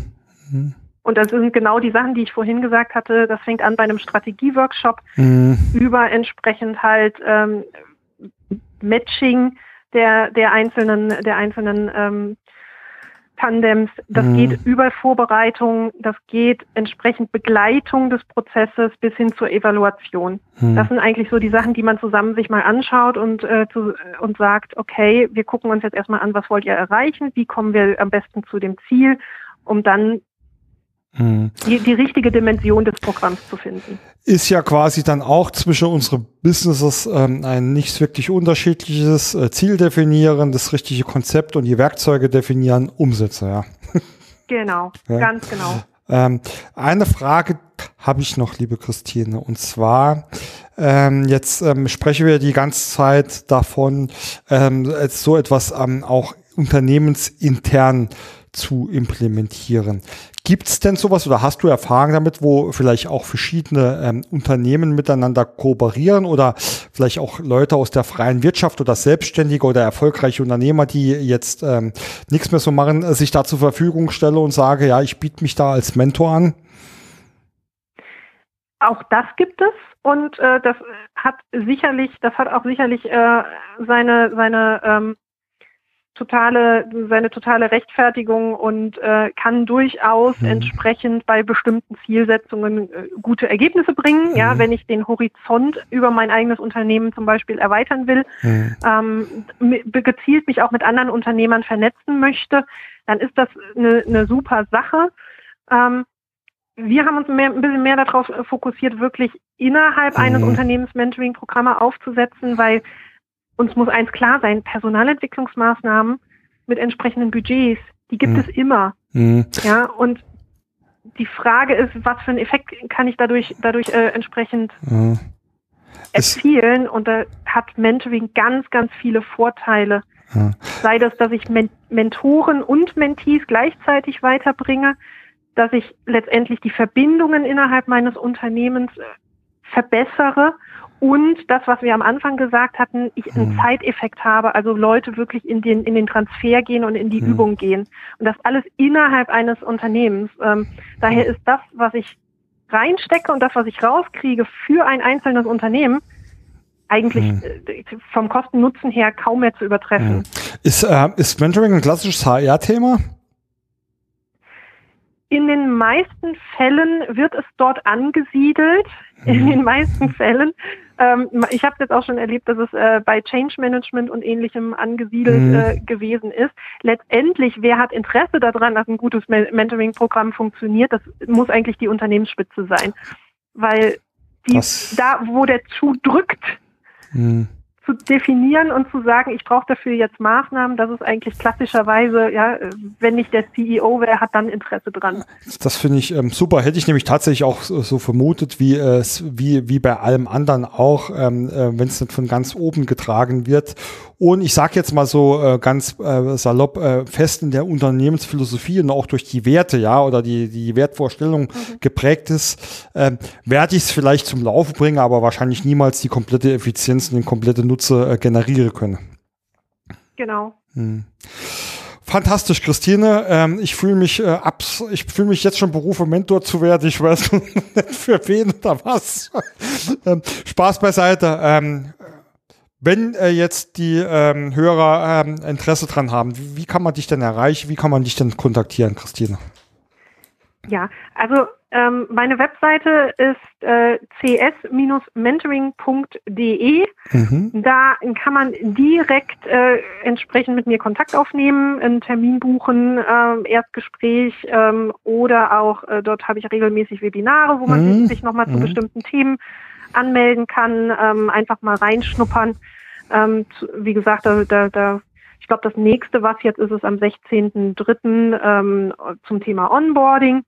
Und das sind genau die Sachen, die ich vorhin gesagt hatte. Das fängt an bei einem Strategieworkshop mhm. über entsprechend halt ähm, Matching der, der einzelnen, der einzelnen ähm, Tandems. Das mhm. geht über Vorbereitung, das geht entsprechend Begleitung des Prozesses bis hin zur Evaluation. Mhm. Das sind eigentlich so die Sachen, die man zusammen sich mal anschaut und, äh, zu, und sagt, okay, wir gucken uns jetzt erstmal an, was wollt ihr erreichen, wie kommen wir am besten zu dem Ziel, um dann Mhm. Die, die richtige Dimension des Programms zu finden. Ist ja quasi dann auch zwischen unseren Businesses ähm, ein nicht wirklich unterschiedliches äh, Ziel definieren, das richtige Konzept und die Werkzeuge definieren, umsetzen, ja. Genau, ja. ganz genau. Ähm, eine Frage habe ich noch, liebe Christine, und zwar, ähm, jetzt ähm, sprechen wir die ganze Zeit davon, ähm, so etwas ähm, auch unternehmensintern zu implementieren. Gibt es denn sowas oder hast du Erfahrungen damit, wo vielleicht auch verschiedene ähm, Unternehmen miteinander kooperieren oder vielleicht auch Leute aus der freien Wirtschaft oder Selbstständige oder erfolgreiche Unternehmer, die jetzt ähm, nichts mehr so machen, äh, sich da zur Verfügung stelle und sage, ja, ich biete mich da als Mentor an? Auch das gibt es und äh, das hat sicherlich, das hat auch sicherlich äh, seine seine ähm, totale, seine totale Rechtfertigung und äh, kann durchaus mhm. entsprechend bei bestimmten Zielsetzungen äh, gute Ergebnisse bringen. Mhm. Ja, wenn ich den Horizont über mein eigenes Unternehmen zum Beispiel erweitern will, mhm. ähm, gezielt mich auch mit anderen Unternehmern vernetzen möchte, dann ist das eine, eine super Sache. Ähm, wir haben uns mehr, ein bisschen mehr darauf fokussiert, wirklich innerhalb eines mhm. Unternehmens Mentoring-Programme aufzusetzen, weil uns muss eins klar sein, Personalentwicklungsmaßnahmen mit entsprechenden Budgets, die gibt mhm. es immer. Mhm. Ja, und die Frage ist, was für einen Effekt kann ich dadurch, dadurch äh, entsprechend mhm. erzielen und da hat Mentoring ganz, ganz viele Vorteile. Ja. Sei das, dass ich Men Mentoren und Mentees gleichzeitig weiterbringe, dass ich letztendlich die Verbindungen innerhalb meines Unternehmens äh, verbessere und das, was wir am Anfang gesagt hatten, ich einen hm. Zeiteffekt habe, also Leute wirklich in den, in den Transfer gehen und in die hm. Übung gehen. Und das alles innerhalb eines Unternehmens. Ähm, daher ist das, was ich reinstecke und das, was ich rauskriege für ein einzelnes Unternehmen, eigentlich hm. Äh, vom Kosten-Nutzen her kaum mehr zu übertreffen. Hm. Ist, äh, ist Mentoring ein klassisches HR-Thema? In den meisten Fällen wird es dort angesiedelt. In hm. den meisten Fällen. Ähm, ich habe jetzt auch schon erlebt, dass es äh, bei Change Management und ähnlichem angesiedelt mhm. äh, gewesen ist. Letztendlich, wer hat Interesse daran, dass ein gutes Mentoring-Programm funktioniert? Das muss eigentlich die Unternehmensspitze sein. Weil die, da, wo der Schuh drückt, mhm zu definieren und zu sagen, ich brauche dafür jetzt Maßnahmen, das ist eigentlich klassischerweise, ja, wenn nicht der CEO, wer hat dann Interesse dran? Das finde ich ähm, super. Hätte ich nämlich tatsächlich auch so, vermutet, wie es, wie, wie bei allem anderen auch, ähm, äh, wenn es nicht von ganz oben getragen wird. Und ich sage jetzt mal so äh, ganz äh, salopp äh, fest in der Unternehmensphilosophie und auch durch die Werte, ja, oder die, die Wertvorstellung mhm. geprägt ist, äh, werde ich es vielleicht zum Laufen bringen, aber wahrscheinlich niemals die komplette Effizienz und den komplette Nutzer äh, generieren können. Genau. Hm. Fantastisch, Christine. Ähm, ich fühle mich äh, abs ich fühle mich jetzt schon berufen, Mentor zu werden. Ich weiß nicht für wen oder was. ähm, Spaß beiseite. Ähm, wenn äh, jetzt die ähm, Hörer ähm, Interesse dran haben, wie, wie, kann man dich denn erreichen? Wie kann man dich denn kontaktieren, Christine? Ja, also ähm, meine Webseite ist äh, cs-mentoring.de. Mhm. Da kann man direkt äh, entsprechend mit mir Kontakt aufnehmen, einen Termin buchen, äh, Erstgespräch ähm, oder auch äh, dort habe ich regelmäßig Webinare, wo man mhm. sich nochmal mhm. zu bestimmten Themen anmelden kann, ähm, einfach mal reinschnuppern. Ähm, wie gesagt, da, da, da ich glaube, das nächste, was jetzt ist, ist am 16.03. Ähm, zum Thema Onboarding.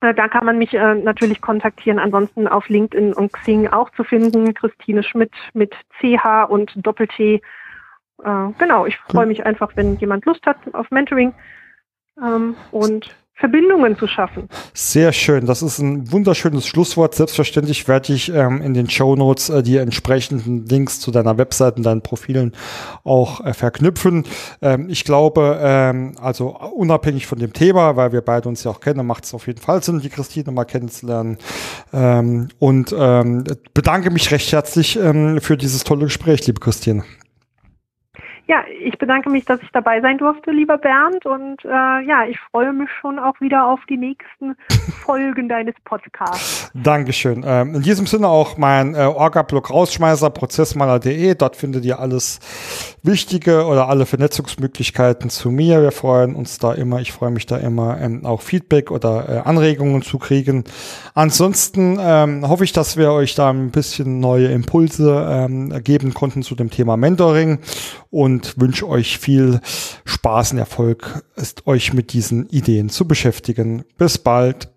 Äh, da kann man mich äh, natürlich kontaktieren. Ansonsten auf LinkedIn und Xing auch zu finden. Christine Schmidt mit CH und Doppel-T. Äh, genau, ich freue mich einfach, wenn jemand Lust hat auf Mentoring. Ähm, und Verbindungen zu schaffen. Sehr schön. Das ist ein wunderschönes Schlusswort. Selbstverständlich werde ich ähm, in den Show Notes äh, die entsprechenden Links zu deiner Webseite und deinen Profilen auch äh, verknüpfen. Ähm, ich glaube, ähm, also unabhängig von dem Thema, weil wir beide uns ja auch kennen, macht es auf jeden Fall Sinn, die Christine mal kennenzulernen. Ähm, und ähm, bedanke mich recht herzlich ähm, für dieses tolle Gespräch, liebe Christine. Ja, ich bedanke mich, dass ich dabei sein durfte, lieber Bernd. Und äh, ja, ich freue mich schon auch wieder auf die nächsten Folgen deines Podcasts. Dankeschön. Ähm, in diesem Sinne auch mein äh, Orga-Blog Rausschmeißer, prozessmaler.de. Dort findet ihr alles Wichtige oder alle Vernetzungsmöglichkeiten zu mir. Wir freuen uns da immer, ich freue mich da immer, ähm, auch Feedback oder äh, Anregungen zu kriegen. Ansonsten ähm, hoffe ich, dass wir euch da ein bisschen neue Impulse ähm, geben konnten zu dem Thema Mentoring und wünsche euch viel Spaß und Erfolg, euch mit diesen Ideen zu beschäftigen. Bis bald.